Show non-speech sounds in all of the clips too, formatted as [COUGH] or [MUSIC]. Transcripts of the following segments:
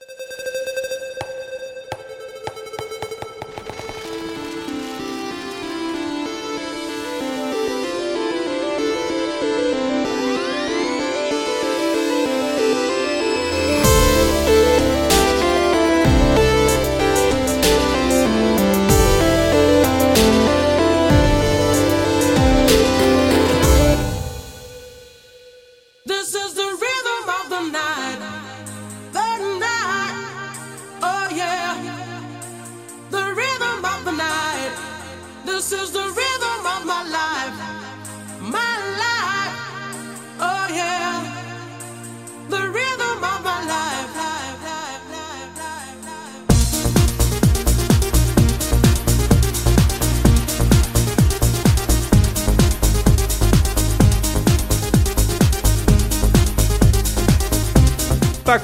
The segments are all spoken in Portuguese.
you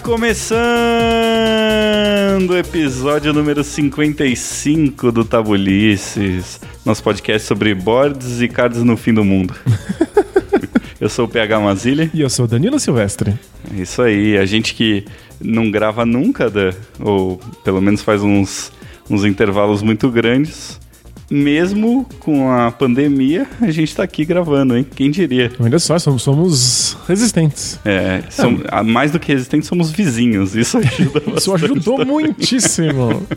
começando o episódio número 55 do Tabulices, nosso podcast sobre boards e cards no fim do mundo. [LAUGHS] Eu sou o PH Mazili. E eu sou Danilo Silvestre. É isso aí, a gente que não grava nunca, ou pelo menos faz uns, uns intervalos muito grandes. Mesmo com a pandemia, a gente tá aqui gravando, hein? Quem diria? Olha só, somos, somos resistentes. É, som- a- mais do que resistentes, somos vizinhos. Isso [LAUGHS] ajuda Isso ajudou muitíssimo. [LAUGHS]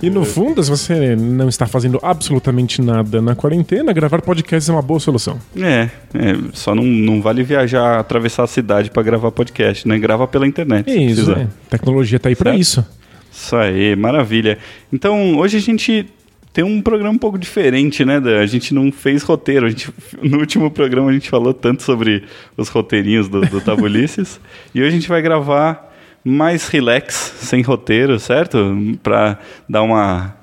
E no fundo, se você não está fazendo absolutamente nada na quarentena, gravar podcast é uma boa solução. É, é, só não, não vale viajar, atravessar a cidade pra gravar podcast, né? Grava pela internet. Isso, é. Tecnologia tá aí Certo? isso. Isso aí, maravilha. Então, hoje a gente tem um programa um pouco diferente, né? Dan? A gente não fez roteiro. A gente, no último programa a gente falou tanto sobre os roteirinhos do, do Tabulices. [LAUGHS] e hoje a gente vai gravar mais relax, sem roteiro, certo? Pra dar uma.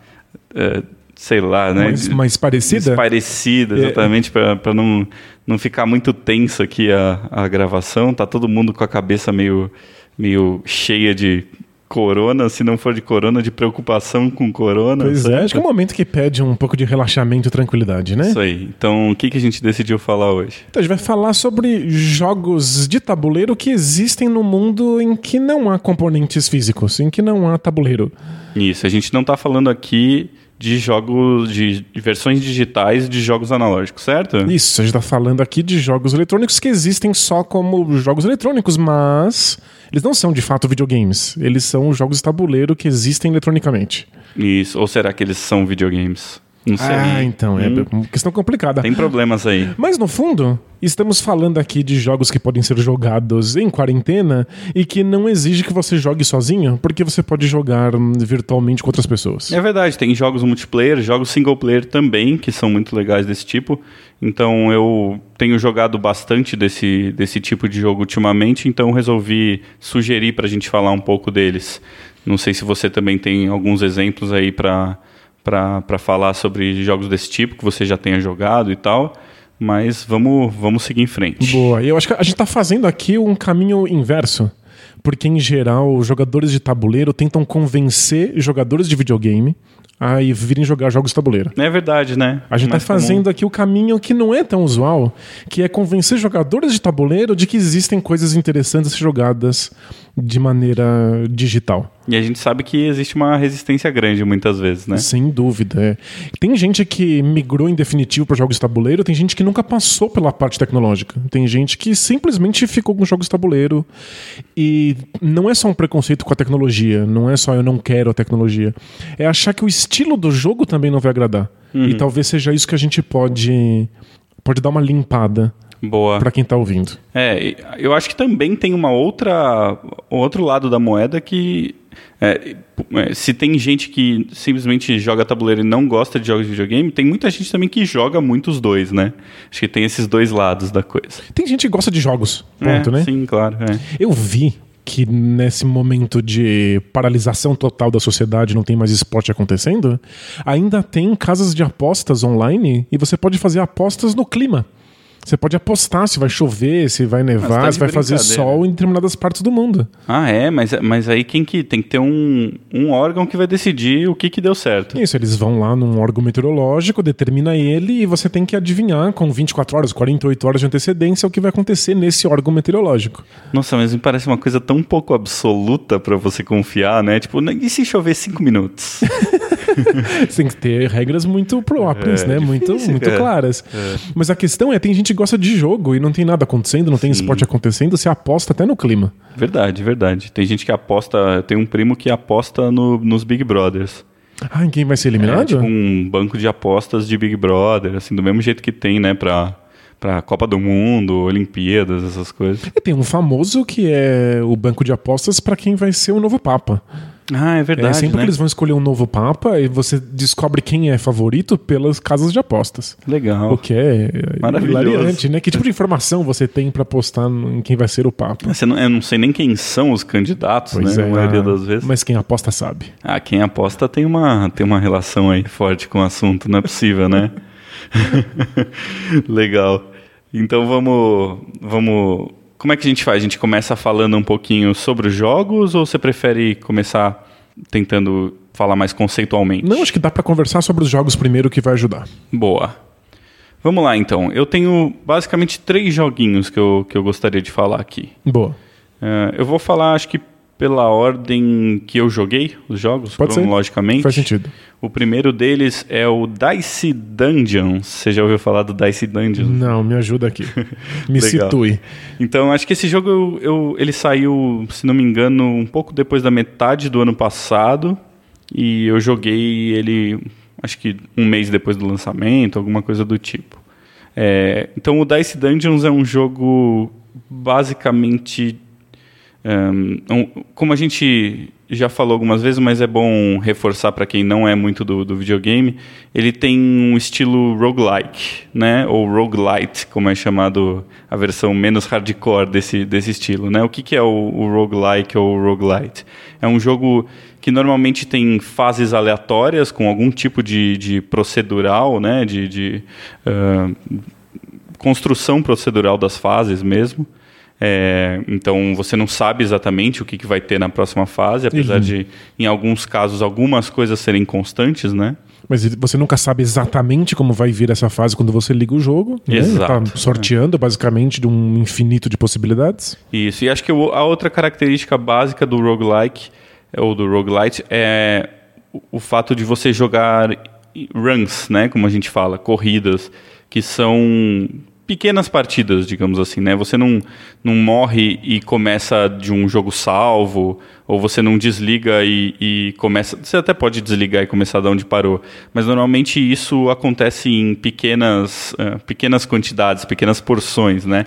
eh, sei lá, né? Mais, mais parecida. Parecida, exatamente, pra para não, não ficar muito tenso aqui a, a gravação. Tá todo mundo com a cabeça meio, meio cheia de corona, se não for de corona, de preocupação com corona. Pois é, certo? acho que é um momento que pede um pouco de relaxamento e tranquilidade, né? Isso aí. Então, o que, que a gente decidiu falar hoje? Então a gente vai falar sobre jogos de tabuleiro que existem no mundo em que não há componentes físicos, em que não há tabuleiro. Isso, a gente não tá falando aqui de jogos, de versões digitais de jogos analógicos, certo? Isso, a gente tá falando aqui de jogos eletrônicos que existem só como jogos eletrônicos, mas eles não são de fato videogames. Eles são jogos de tabuleiro que existem eletronicamente. Isso. Ou será que eles são videogames? Não sei. Ah, então, é Hum, uma questão complicada. Tem problemas aí. Mas no fundo, estamos falando aqui de jogos que podem ser jogados em quarentena e que não exige que você jogue sozinho, porque você pode jogar hum, virtualmente com outras pessoas. É verdade, tem jogos multiplayer, jogos single player também, que são muito legais desse tipo. Então eu tenho jogado bastante desse, desse tipo de jogo ultimamente, então resolvi sugerir pra gente falar um pouco deles. Não sei se você também tem alguns exemplos aí pra pra falar sobre jogos desse tipo que você já tenha jogado e tal, mas vamos, vamos seguir em frente. Boa. E eu acho que a gente tá fazendo aqui um caminho inverso. Porque, em geral, os jogadores de tabuleiro tentam convencer jogadores de videogame a ir- virem jogar jogos de tabuleiro. É verdade, né? A gente Mais tá fazendo aqui o caminho que não é tão usual, que é convencer jogadores de tabuleiro de que existem coisas interessantes jogadas de maneira digital. E a gente sabe que existe uma resistência grande muitas vezes, né? Sem dúvida. é. Tem gente que migrou em definitivo para jogos de tabuleiro, tem gente que nunca passou pela parte tecnológica. Tem gente que simplesmente ficou com jogos de tabuleiro. E não é só um preconceito com a tecnologia, não é só eu não quero a tecnologia. É achar que o estilo do jogo também não vai agradar. E talvez seja isso que a gente pode pode dar uma limpada Boa. para quem tá ouvindo. É, eu acho que também tem uma outra outro lado da moeda que é, é, se tem gente que simplesmente joga tabuleiro e não gosta de jogos de videogame, tem muita gente também que joga muito os dois, né? Acho que tem esses dois lados da coisa. Tem gente que gosta de jogos, ponto, é, né? Sim, claro. é. Eu vi que nesse momento de paralisação total da sociedade, não tem mais esporte acontecendo, ainda tem casas de apostas online e você pode fazer apostas no clima. Você pode apostar se vai chover, se vai nevar, tá se vai fazer sol em determinadas partes do mundo. Ah, é? Mas, mas aí quem que tem que ter um, um órgão que vai decidir o que, que deu certo. Isso, eles vão lá num órgão meteorológico, determina ele e você tem que adivinhar com 24 horas, 48 horas de antecedência o que vai acontecer nesse órgão meteorológico. Nossa, mas me parece uma coisa tão pouco absoluta pra você confiar, né? Tipo, e se chover cinco minutos? [LAUGHS] Você tem que ter regras muito próprias, É, né? Muito, difícil, muito cara. claras. Mas a questão é, tem gente que gosta de jogo e não tem nada acontecendo, não tem esporte acontecendo, você aposta até no clima. verdade, verdade. Tem gente que aposta. Tem um primo que aposta no- nos Big Brothers. Ah, em quem vai ser É eliminado? tipo um banco de apostas de Big Brother, assim, do mesmo jeito que tem, né, pra, pra Copa do Mundo, Olimpíadas, essas coisas. E tem um famoso que é o banco de apostas para quem vai ser o novo Papa. Ah, é É, verdade. sempre né? que eles vão escolher um novo Papa, e você descobre quem é favorito pelas casas de apostas. Legal. O que é Maravilhoso. hilariante, né? Que tipo de informação você tem pra apostar em quem vai ser o Papa? Você não, eu não sei nem quem são os candidatos, né? a maioria das vezes. Mas quem aposta sabe. Ah, quem aposta tem uma, tem uma relação aí forte com o assunto, não é possível, né? [LAUGHS] Legal. Então vamos, vamos. Como é que a gente faz? A gente começa falando um pouquinho sobre os jogos ou você prefere começar tentando falar mais conceitualmente? Não, acho que dá pra conversar sobre os jogos primeiro que vai ajudar. Boa. Vamos lá então. Eu tenho basicamente três joguinhos que eu, que eu gostaria de falar aqui. Boa. Eh, eu vou falar, acho que pela ordem que eu joguei os jogos, Pode ser. cronologicamente. Faz sentido. O primeiro deles é o Dice Dungeons. Você já ouviu falar do Dice Dungeons? Não, me ajuda aqui. [LAUGHS] Me situe. Então, acho que esse jogo eu, eu- ele saiu, se não me engano, um pouco depois da metade do ano passado. E eu joguei ele, acho que um mês depois do lançamento, alguma coisa do tipo. É, então, o Dice Dungeons é um jogo basicamente. Um, como a gente já falou algumas vezes, mas é bom reforçar para quem não é muito do, do videogame, ele tem um estilo roguelike, né? Ou roguelite, como é chamado a versão menos hardcore desse, desse estilo, né? O que, que é o, o roguelike ou roguelite? É um jogo que normalmente tem fases aleatórias com algum tipo de, de procedural, né? De, de ah, construção procedural das fases mesmo. É, então você não sabe exatamente o que, que vai ter na próxima fase, apesar Uhum. de, em alguns casos, algumas coisas serem constantes, né? Mas você nunca sabe exatamente como vai vir essa fase quando você liga o jogo. né? Exato. Tá sorteando basicamente de um infinito de possibilidades. Isso. E acho que a outra característica básica do roguelike, ou do roguelite, é o, o fato de você jogar runs, né? Como a gente fala, corridas, que são pequenas partidas, digamos assim, né? Você não, não morre e começa de um jogo salvo, ou você não desliga e, e começa. Você até pode desligar e começar de onde parou, mas normalmente isso acontece em pequenas, eh, pequenas quantidades, pequenas porções, né?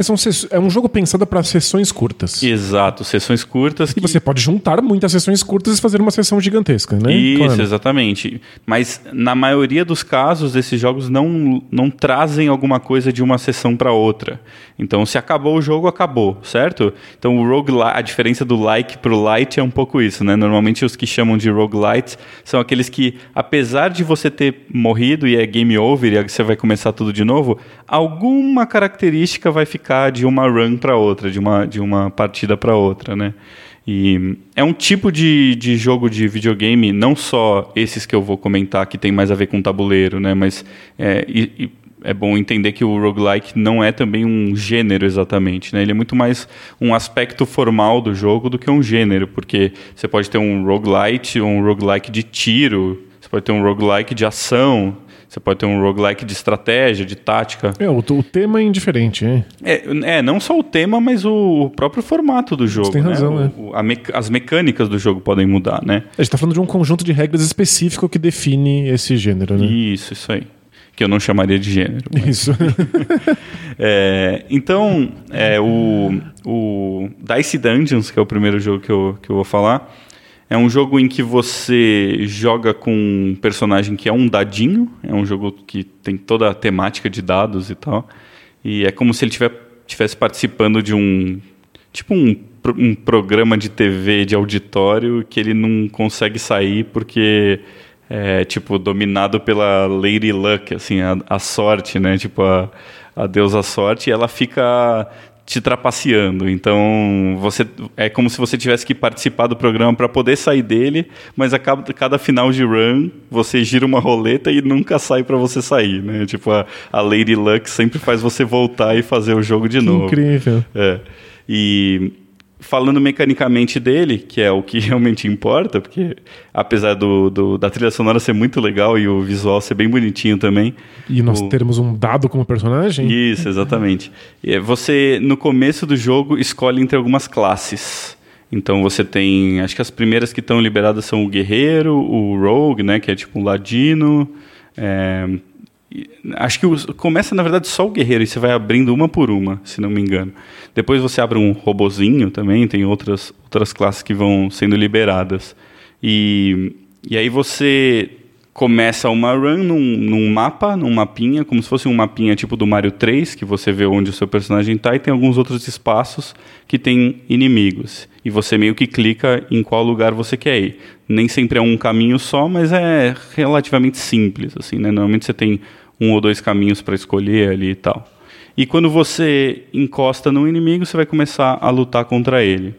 É um jogo pensado para sessões curtas. Exato, sessões curtas. E Que... você pode juntar muitas sessões curtas e fazer uma sessão gigantesca, né? Isso, Claro. exatamente. Mas na maioria dos casos, esses jogos não, não trazem alguma coisa de uma sessão para outra. Então, se acabou o jogo, acabou, certo? Então, o roguelite, a diferença do like pro light é um pouco isso, né? Normalmente, os que chamam de roguelites são aqueles que, apesar de você ter morrido e é game over e você vai começar tudo de novo, alguma característica vai ficar de uma run para outra, de uma, de uma partida para outra, né? E é um tipo de, de jogo de videogame, não só esses que eu vou comentar, que tem mais a ver com tabuleiro, né? Mas é, e- e é bom entender que o roguelike não é também um gênero exatamente, né? Ele é muito mais um aspecto formal do jogo do que um gênero, porque você pode ter um roguelite, um roguelike de tiro, você pode ter um roguelike de ação, você pode ter um roguelike de estratégia, de tática. É, o, o tema é indiferente, é. É, é, não só o tema, mas o, o próprio formato do jogo. tem né? razão, O- é. o- as mecânicas do jogo podem mudar, né? A gente tá falando de um conjunto de regras específico que define esse gênero, né? Isso, isso aí. Que eu não chamaria de gênero. mas- Isso. [LAUGHS] É, então, é, o, o Dice Dungeons, que é o primeiro jogo que eu, que eu vou falar, é um jogo em que você joga com um personagem que é um dadinho. É um jogo que tem toda a temática de dados e tal. E é como se ele tiver, tivesse participando de um. Tipo um, um programa de TV de auditório que ele não consegue sair porque é tipo dominado pela Lady Luck, assim, a, a sorte, né? Tipo, a, a deusa sorte, e ela fica te trapaceando. Então, você é como se você tivesse que participar do programa para poder sair dele, mas a cada, cada, final de run, você gira uma roleta e nunca sai para você sair, né? Tipo, a, a Lady Luck sempre faz você voltar e fazer o jogo de que novo. Incrível. É. E falando mecanicamente dele, que é o que [LAUGHS] realmente importa, porque apesar do, do, da trilha sonora ser muito legal e o visual ser bem bonitinho também. E nós o... termos um dado como personagem? Isso, [LAUGHS] exatamente. Você, no começo do jogo, escolhe entre algumas classes. Então você tem, acho que as primeiras que estão liberadas são o guerreiro, o rogue, né, que é tipo um ladino, é, Acho que começa, na verdade, só o guerreiro e você vai abrindo uma por uma, se não me engano. Depois você abre um robozinho também, tem outras, outras classes que vão sendo liberadas. E, e aí você começa uma run num, num, mapa, num mapinha, como se fosse um mapinha tipo do Mario 3, que você vê onde o seu personagem está, e tem alguns outros espaços que tem inimigos. E você meio que clica em qual lugar você quer ir. Nem sempre é um caminho só, mas é relativamente simples, assim, né? Normalmente você tem um ou dois caminhos para escolher ali e tal. E quando você encosta no inimigo, você vai começar a lutar contra ele.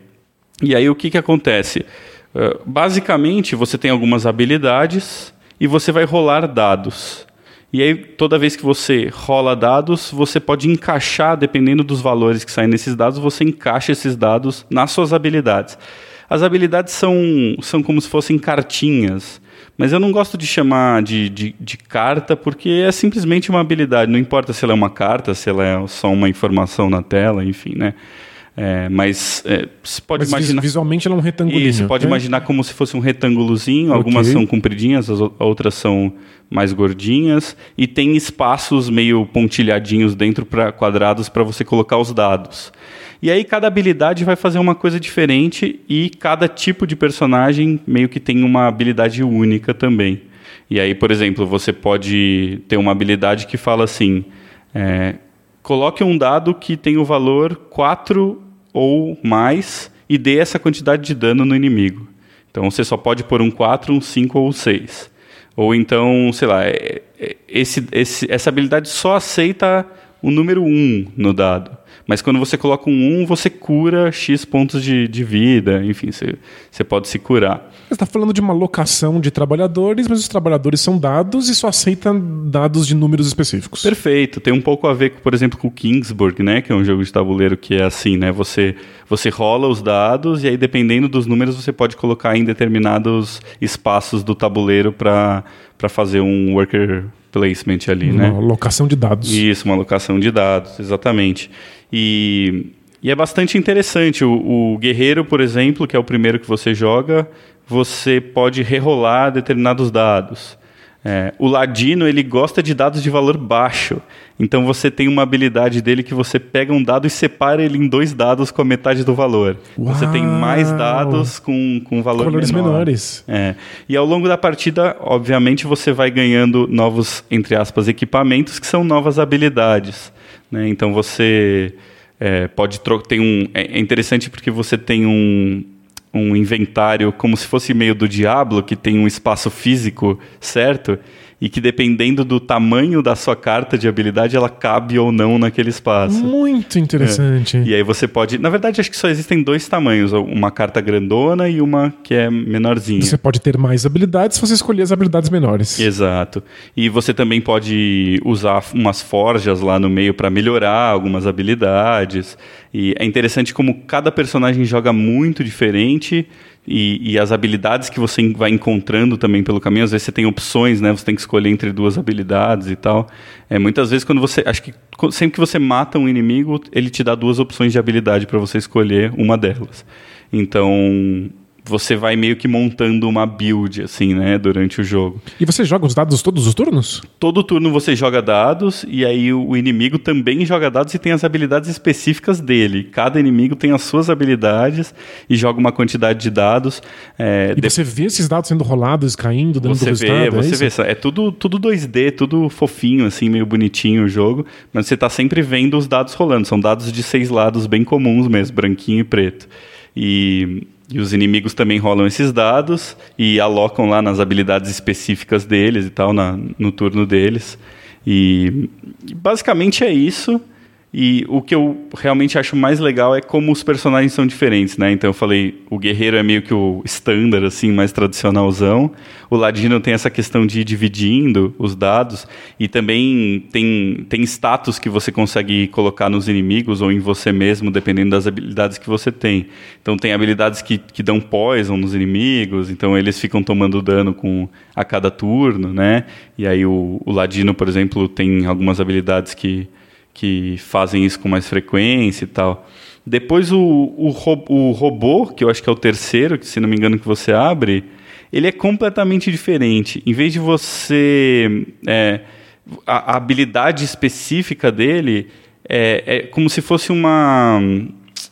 E aí o que, que acontece? Uh, basicamente, você tem algumas habilidades e você vai rolar dados. E aí, toda vez que você rola dados, você pode encaixar, dependendo dos valores que saem nesses dados, você encaixa esses dados nas suas habilidades. As habilidades são, são como se fossem cartinhas. Mas eu não gosto de chamar de, de, de, carta porque é simplesmente uma habilidade. Não importa se ela é uma carta, se ela é só uma informação na tela, enfim, né? É, mas é, você pode mas imaginar. Visualmente ela é um retângulo. Você pode né? imaginar como se fosse um retângulozinho. Okay. Algumas são compridinhas, as outras são mais gordinhas. E tem espaços meio pontilhadinhos dentro para quadrados para você colocar os dados. E aí cada habilidade vai fazer uma coisa diferente e cada tipo de personagem meio que tem uma habilidade única também. E aí, por exemplo, você pode ter uma habilidade que fala assim: é, coloque um dado que tem o valor 4 ou mais e dê essa quantidade de dano no inimigo. Então você só pode pôr um 4, um 5 ou um 6. Ou então, sei lá, é, é, esse, esse, essa habilidade só aceita o número 1 no dado. Mas quando você coloca um 1, você cura X pontos de, de vida, enfim, você, você pode se curar. Você está falando de uma locação de trabalhadores, mas os trabalhadores são dados e só aceitam dados de números específicos. Perfeito. Tem um pouco a ver, por exemplo, com o Kingsburg, né? Que é um jogo de tabuleiro que é assim, né? Você, você rola os dados e aí, dependendo dos números, você pode colocar em determinados espaços do tabuleiro para fazer um worker placement ali, uma né? Uma locação de dados. Isso, uma locação de dados, exatamente. E, e é bastante interessante. O, o, guerreiro, por exemplo, que é o primeiro que você joga, você pode rerolar determinados dados. É, o ladino ele gosta de dados de valor baixo, então você tem uma habilidade dele que você pega um dado e separa ele em dois dados com a metade do valor. Uau. Você tem mais dados com, com valor valores menor. menores. É. E ao longo da partida, obviamente, você vai ganhando novos, entre aspas, equipamentos que são novas habilidades. Né? Então você é, pode. Tem um, é, é interessante porque você tem um, um inventário como se fosse meio do Diablo, que tem um espaço físico certo e que dependendo do tamanho da sua carta de habilidade, ela cabe ou não naquele espaço. Muito interessante. É. E aí você pode. Na verdade, acho que só existem dois tamanhos: uma carta grandona e uma que é menorzinha. Você pode ter mais habilidades se você escolher as habilidades menores. Exato. E você também pode usar umas forjas lá no meio para melhorar algumas habilidades. E é interessante como cada personagem joga muito diferente e, e, as habilidades que você vai encontrando também pelo caminho, às vezes você tem opções, né? Você tem que escolher entre duas habilidades e tal. É, muitas vezes quando você, acho que sempre que você mata um inimigo, ele te dá duas opções de habilidade para você escolher uma delas. Então, você vai meio que montando uma build, assim, né, durante o jogo. E você joga os dados todos os turnos? Todo turno você joga dados, e aí o inimigo também joga dados e tem as habilidades específicas dele. Cada inimigo tem as suas habilidades e joga uma quantidade de dados. É, e de... você vê esses dados sendo rolados, caindo, dando você? Vê, você é vê, é tudo, tudo 2D, tudo fofinho, assim, meio bonitinho o jogo, mas você está sempre vendo os dados rolando. São dados de seis lados bem comuns mesmo, branquinho e preto. E e os inimigos também rolam esses dados e alocam lá nas habilidades específicas deles e tal, na, no turno deles. E basicamente é isso. E o que eu realmente acho mais legal é como os personagens são diferentes, né? Então eu falei, o guerreiro é meio que o standard, assim, mais tradicionalzão. O ladino tem essa questão de ir dividindo os dados. E também tem, tem status que você consegue colocar nos inimigos ou em você mesmo, dependendo das habilidades que você tem. Então tem habilidades que, que dão poison nos inimigos, então eles ficam tomando dano com a cada turno, né? E aí o, o ladino, por exemplo, tem algumas habilidades que que fazem isso com mais frequência e tal. Depois o, o, o, robô, que eu acho que é o terceiro, que se não me engano que você abre, ele é completamente diferente. Em vez de você... É, a, a, habilidade específica dele é, é como se fosse uma...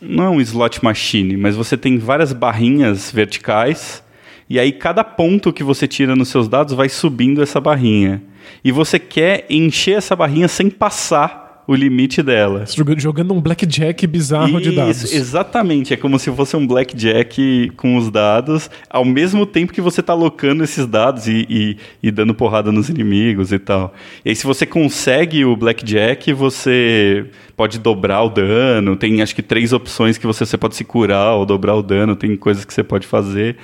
Não é um slot machine, mas você tem várias barrinhas verticais e aí cada ponto que você tira nos seus dados vai subindo essa barrinha. E você quer encher essa barrinha sem passar o limite dela. Jogando um blackjack bizarro Isso, de dados. Exatamente, é como se fosse um blackjack com os dados, ao mesmo tempo que você está alocando esses dados e, e, e, dando porrada nos inimigos e tal. E aí, se você consegue o blackjack, você pode dobrar o dano. Tem acho que três opções que você, você pode se curar ou dobrar o dano, tem coisas que você pode fazer.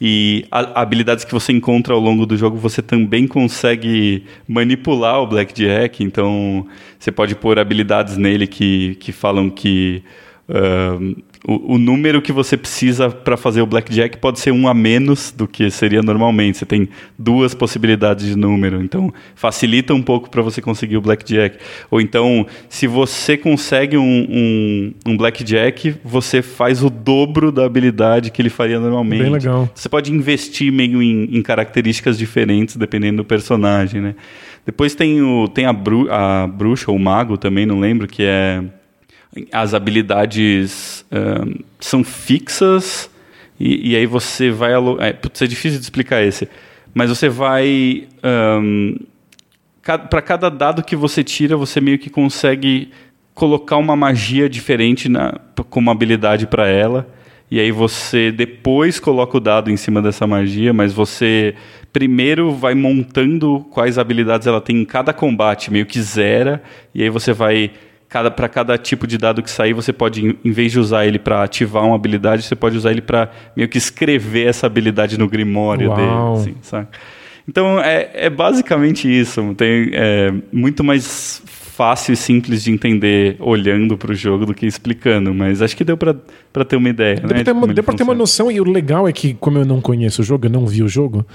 E a, habilidades que você encontra ao longo do jogo, você também consegue manipular o Blackjack. Então, você pode pôr habilidades nele que, que falam que. Uh, o, o, número que você precisa para fazer o blackjack pode ser um a menos do que seria normalmente. Você tem duas possibilidades de número, então facilita um pouco para você conseguir o blackjack. Ou então, se você consegue um, um, um, blackjack, você faz o dobro da habilidade que ele faria normalmente. Bem legal. Você pode investir meio em, em características diferentes dependendo do personagem, né? Depois tem, o, tem a, bru, a bruxa ou o mago também, não lembro, que é as habilidades um, são fixas e, e, aí você vai... É, putz, é difícil de explicar esse. Mas você vai... Um, para cada dado que você tira, você meio que consegue colocar uma magia diferente na, como habilidade para ela. E aí você depois coloca o dado em cima dessa magia, mas você primeiro vai montando quais habilidades ela tem em cada combate, meio que zera, e aí você vai cada para cada tipo de dado que sair, você pode, em vez de usar ele para ativar uma habilidade, você pode usar ele para meio que escrever essa habilidade no grimório Uau. dele, assim? Então é, é basicamente isso. Tem é, muito mais fácil e simples de entender olhando para o jogo do que explicando, mas acho que deu para ter uma ideia. Deu né, para ter, ter, uma noção, e o legal é que, como eu não conheço o jogo, eu não vi o jogo,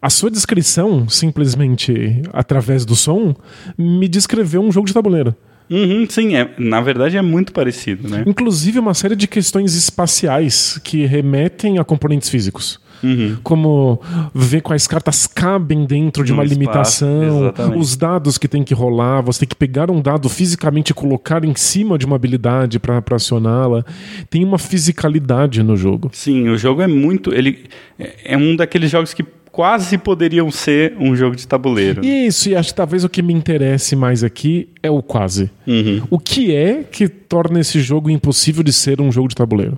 a sua descrição, simplesmente através do som, me descreveu um jogo de tabuleiro. Uhum, sim, é, na verdade é muito parecido, né? Inclusive uma série de questões espaciais que remetem a componentes físicos. Uhum. Como ver quais cartas cabem dentro de uma limitação, os dados que tem que rolar, você tem que pegar um dado fisicamente e colocar em cima de uma habilidade para acioná-la. Tem uma fisicalidade no jogo. Sim, o jogo é muito. Ele é, é um daqueles jogos que quase poderiam ser um jogo de tabuleiro. Isso, e acho que talvez o que me interesse mais aqui é o quase. Uhum. O que é que torna esse jogo impossível de ser um jogo de tabuleiro?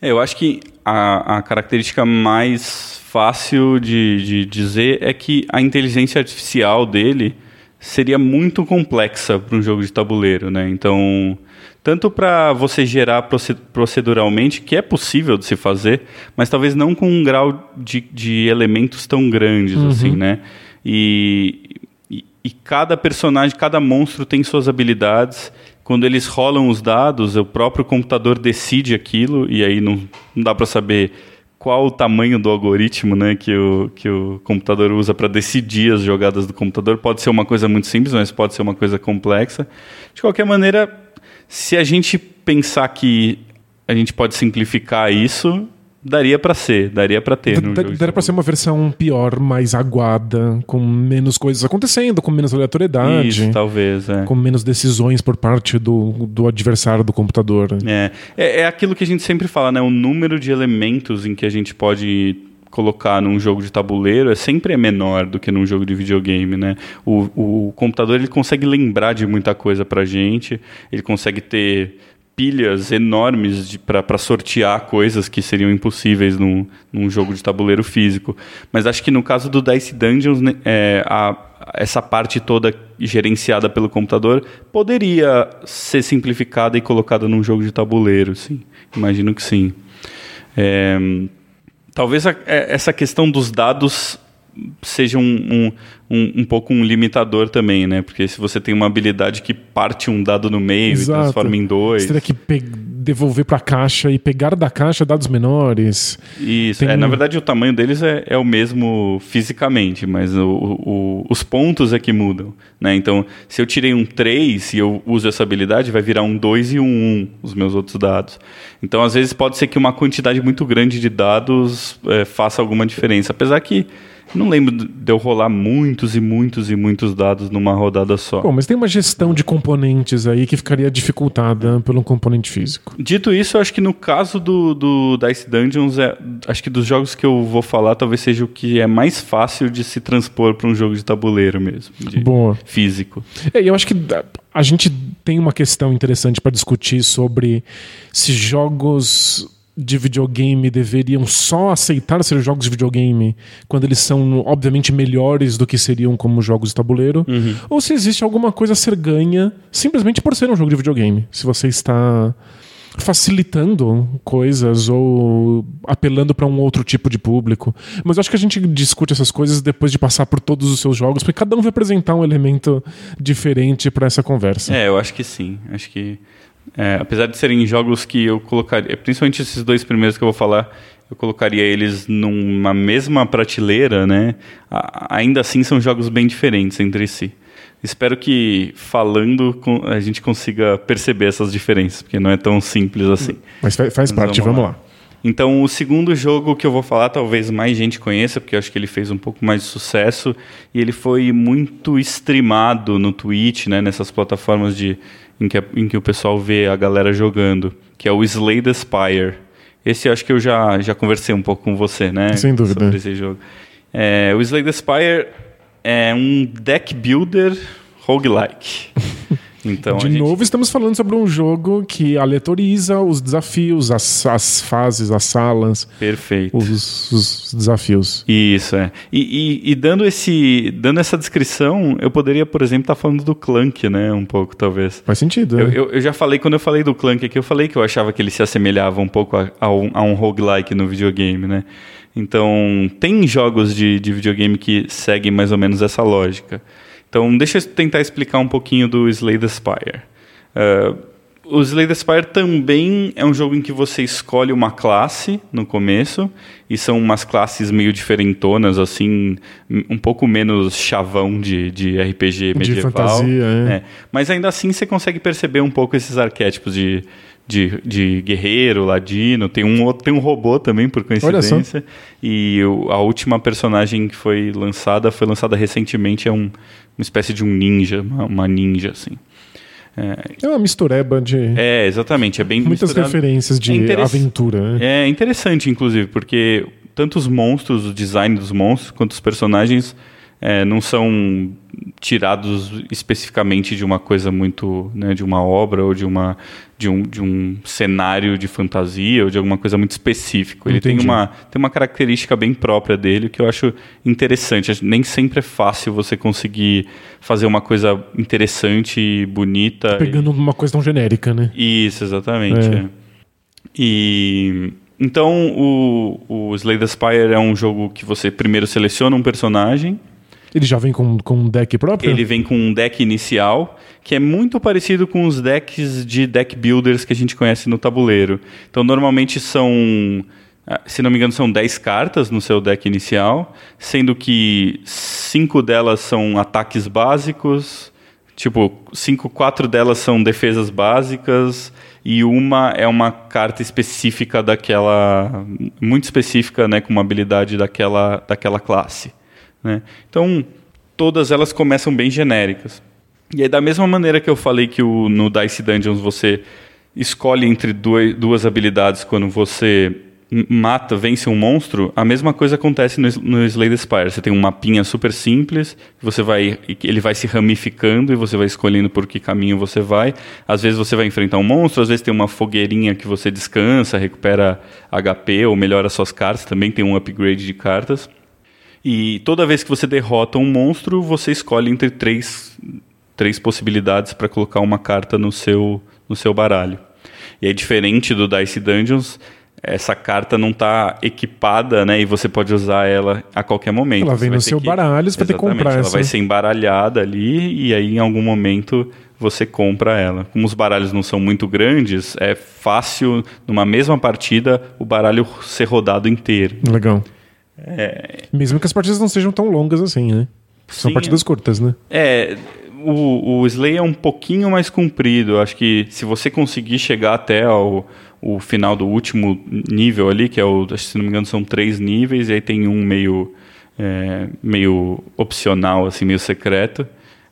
É, eu acho que a, a característica mais fácil de, de dizer é que a inteligência artificial dele seria muito complexa para um jogo de tabuleiro, né? Então, tanto para você gerar proceduralmente, que é possível de se fazer, mas talvez não com um grau de, de elementos tão grandes uhum. assim, né? E, e, e, cada personagem, cada monstro tem suas habilidades. Quando eles rolam os dados, o próprio computador decide aquilo, e aí não, não dá para saber qual o tamanho do algoritmo né, que, o, que o computador usa para decidir as jogadas do computador. Pode ser uma coisa muito simples, mas pode ser uma coisa complexa. De qualquer maneira, se a gente pensar que a gente pode simplificar isso, daria para ser, daria para ter. Daria para ser uma versão pior, mais aguada, com menos coisas acontecendo, com menos aleatoriedade. Isso, talvez, é. Com menos decisões por parte do, do adversário do computador. É. é. É aquilo que a gente sempre fala, né? O número de elementos em que a gente pode colocar num jogo de tabuleiro é sempre é menor do que num jogo de videogame, né? O, o computador ele consegue lembrar de muita coisa pra gente, ele consegue ter pilhas enormes para sortear coisas que seriam impossíveis num, num jogo de tabuleiro físico. Mas acho que no caso do Dice Dungeons, né, é, a, essa parte toda gerenciada pelo computador poderia ser simplificada e colocada num jogo de tabuleiro, sim. Imagino que sim. É, talvez a, é, essa questão dos dados seja um, um, um, um, pouco um limitador também, né? Porque se você tem uma habilidade que parte um dado no meio Exato. e transforma em dois. Você teria que devolver para a caixa e pegar da caixa dados menores. Isso. Tem... É, na verdade, o tamanho deles é, é o mesmo fisicamente, mas o, o, os pontos é que mudam. Né? Então, se eu tirei um 3 e eu uso essa habilidade, vai virar um 2 e um 1, os meus outros dados. Então, às vezes, pode ser que uma quantidade muito grande de dados é, faça alguma diferença. Apesar que não lembro de eu rolar muitos e muitos e muitos dados numa rodada só. Bom, mas tem uma gestão de componentes aí que ficaria dificultada pelo componente físico. Dito isso, eu acho que no caso do, do Dice Dungeons, é, acho que dos jogos que eu vou falar, talvez seja o que é mais fácil de se transpor para um jogo de tabuleiro mesmo. De Boa. Físico. É, eu acho que a gente tem uma questão interessante para discutir sobre se jogos de videogame deveriam só aceitar ser jogos de videogame quando eles são, obviamente, melhores do que seriam como jogos de tabuleiro, uhum. ou se existe alguma coisa a ser ganha simplesmente por ser um jogo de videogame. Se você está facilitando coisas ou apelando para um outro tipo de público. Mas eu acho que a gente discute essas coisas depois de passar por todos os seus jogos, porque cada um vai apresentar um elemento diferente para essa conversa. É, eu acho que sim. Acho que é, apesar de serem jogos que eu colocaria, principalmente esses dois primeiros que eu vou falar, eu colocaria eles numa mesma prateleira, né? ainda assim são jogos bem diferentes entre si. Espero que falando a gente consiga perceber essas diferenças, porque não é tão simples assim. Mas faz, Mas parte, vamos, vamos lá. lá. Então, o segundo jogo que eu vou falar, talvez mais gente conheça, porque eu acho que ele fez um pouco mais de sucesso e ele foi muito streamado no Twitch, né, nessas plataformas de, em que, em que o pessoal vê a galera jogando, que é o Slay the Spire. Esse acho que eu já, já conversei um pouco com você, né? Sem dúvida. Sobre esse jogo. É, o Slay the Spire é um deck builder roguelike. [LAUGHS] Então, de gente... novo, estamos falando sobre um jogo que aleatoriza os desafios, as, as fases, as salas. Perfeito. Os, os desafios. Isso, é. E, e, e, dando, esse, dando essa descrição, eu poderia, por exemplo, estar tá falando do Clank, né? Um pouco, talvez. Faz sentido. Eu, é. eu, eu, já falei, quando eu falei do Clank aqui, eu falei que eu achava que ele se assemelhava um pouco a, a, um, a um roguelike no videogame, né? Então, tem jogos de, de videogame que seguem mais ou menos essa lógica. Então, deixa eu tentar explicar um pouquinho do Slay the Spire. Uh, o Slay the Spire também é um jogo em que você escolhe uma classe no começo, e são umas classes meio diferentonas, assim, um pouco menos chavão de, de RPG medieval. De fantasia, é. É. Mas ainda assim você consegue perceber um pouco esses arquétipos de, de, de guerreiro, ladino, tem um, tem um robô também, por coincidência. E o, a última personagem que foi lançada, foi lançada recentemente, é um, uma espécie de um ninja, uma, uma ninja, assim. É, é uma mistureba de. É, exatamente. É bem Muitas misturado. referências de é aventura. Né? É interessante, inclusive, porque tanto os monstros, o design dos monstros, quanto os personagens é, não são tirados especificamente de uma coisa muito, né, de uma obra ou de uma de um, de um cenário de fantasia ou de alguma coisa muito específico. Ele tem uma, tem uma característica bem própria dele que eu acho interessante. Nem sempre é fácil você conseguir fazer uma coisa interessante e bonita. Pegando e... uma coisa tão genérica, né? Isso, exatamente. É. É. E então o, o Slay the Spire é um jogo que você primeiro seleciona um personagem ele já vem com, com um deck próprio? Ele vem com um deck inicial, que é muito parecido com os decks de deck builders que a gente conhece no tabuleiro. Então, normalmente são, ah, se não me engano, são 10 cartas no seu deck inicial, sendo que cinco delas são ataques básicos, tipo, cinco, quatro delas são defesas básicas e uma é uma carta específica daquela, muito específica, né, com uma habilidade daquela, daquela classe. Né? Então, todas elas começam bem genéricas. E aí, da mesma maneira que eu falei que o, no Dice Dungeons você escolhe entre duas, duas habilidades quando você mata, vence um monstro, a mesma coisa acontece no, no Slay Spire. Você tem um mapinha super simples, você vai, ele vai se ramificando e você vai escolhendo por que caminho você vai. Às vezes você vai enfrentar um monstro, às vezes tem uma fogueirinha que você descansa, recupera HP ou melhora suas cartas. Também tem um upgrade de cartas. E toda vez que você derrota um monstro, você escolhe entre três, três possibilidades para colocar uma carta no seu, no seu baralho. E é diferente do Dice Dungeons, essa carta não está equipada, né? E você pode usar ela a qualquer momento. Ela vem no seu que... baralho, você vai ter que comprar ela essa. vai ser embaralhada ali e aí em algum momento você compra ela. Como os baralhos não são muito grandes, é fácil, numa mesma partida, o baralho ser rodado inteiro. Legal. É... Mesmo que as partidas não sejam tão longas assim, né? São Sim, partidas curtas, né? É, o, o Slay é um pouquinho mais comprido. Acho que se você conseguir chegar até ao o final do último nível ali, que é o, se não me engano, são três níveis, e aí tem um meio, é, meio opcional, assim, meio secreto.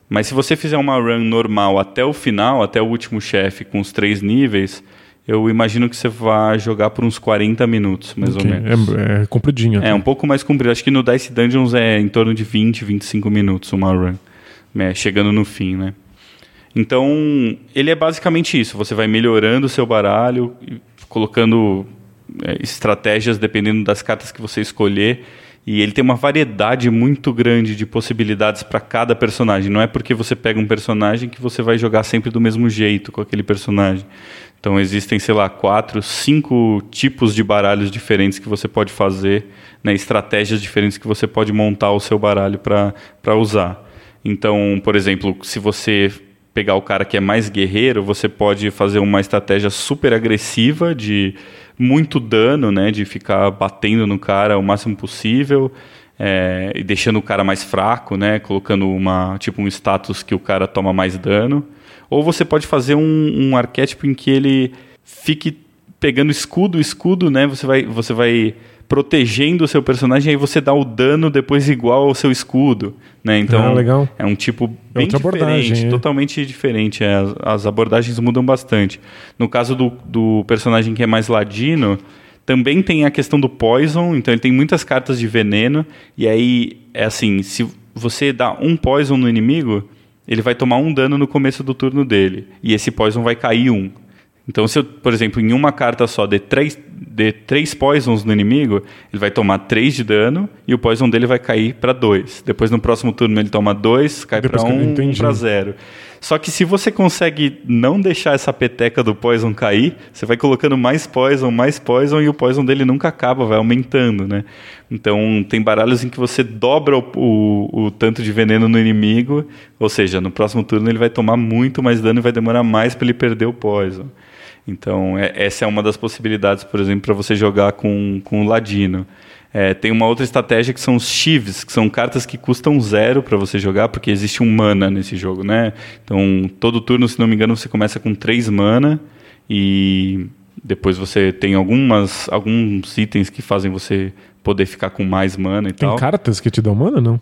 Mas se você fizer uma run normal até o final, até o último chefe, com os três níveis, eu imagino que você vai jogar por uns 40 minutos, mais okay. ou menos. É, é compridinho. É, um pouco mais comprido. Acho que no Dice Dungeons é em torno de 20, 25 minutos uma run. É, chegando no fim, né? Então, ele é basicamente isso. Você vai melhorando o seu baralho, colocando é, estratégias dependendo das cartas que você escolher. E ele tem uma variedade muito grande de possibilidades para cada personagem. Não é porque você pega um personagem que você vai jogar sempre do mesmo jeito com aquele personagem. Então existem, sei lá, quatro, cinco tipos de baralhos diferentes que você pode fazer, né, estratégias diferentes que você pode montar o seu baralho para usar. Então, por exemplo, se você pegar o cara que é mais guerreiro, você pode fazer uma estratégia super agressiva de muito dano, né? De ficar batendo no cara o máximo possível é, e deixando o cara mais fraco, né? Colocando uma tipo um status que o cara toma mais dano. Ou você pode fazer um, um arquétipo em que ele fique pegando escudo, escudo, né? Você vai, você vai protegendo o seu personagem, aí você dá o dano depois igual ao seu escudo, né? Então ah, é um tipo é bem é diferente, totalmente diferente. É, as, as, abordagens mudam bastante. No caso do, do personagem que é mais ladino, também tem a questão do poison, então ele tem muitas cartas de veneno e aí é assim, se você dá um poison no inimigo, ele vai tomar um dano no começo do turno dele e esse poison vai cair um. Então, se eu, por exemplo, em uma carta só de três, de três poisons no inimigo, ele vai tomar três de dano e o poison dele vai cair para dois. Depois, no próximo turno, ele toma dois, cai para um, para zero. Só que se você consegue não deixar essa peteca do poison cair, você vai colocando mais poison, mais poison e o poison dele nunca acaba, vai aumentando, né? Então, tem baralhos em que você dobra o, o, o tanto de veneno no inimigo, ou seja, no próximo turno ele vai tomar muito mais dano e vai demorar mais para ele perder o poison. Então, é, essa é uma das possibilidades, por exemplo, para você jogar com, com o Ladino. É, tem uma outra estratégia que são os Chives, que são cartas que custam zero para você jogar, porque existe um mana nesse jogo, né? Então, todo turno, se não me engano, você começa com três mana e depois você tem algumas, alguns itens que fazem você poder ficar com mais mana e tem tal. Tem cartas que te dão mana, não?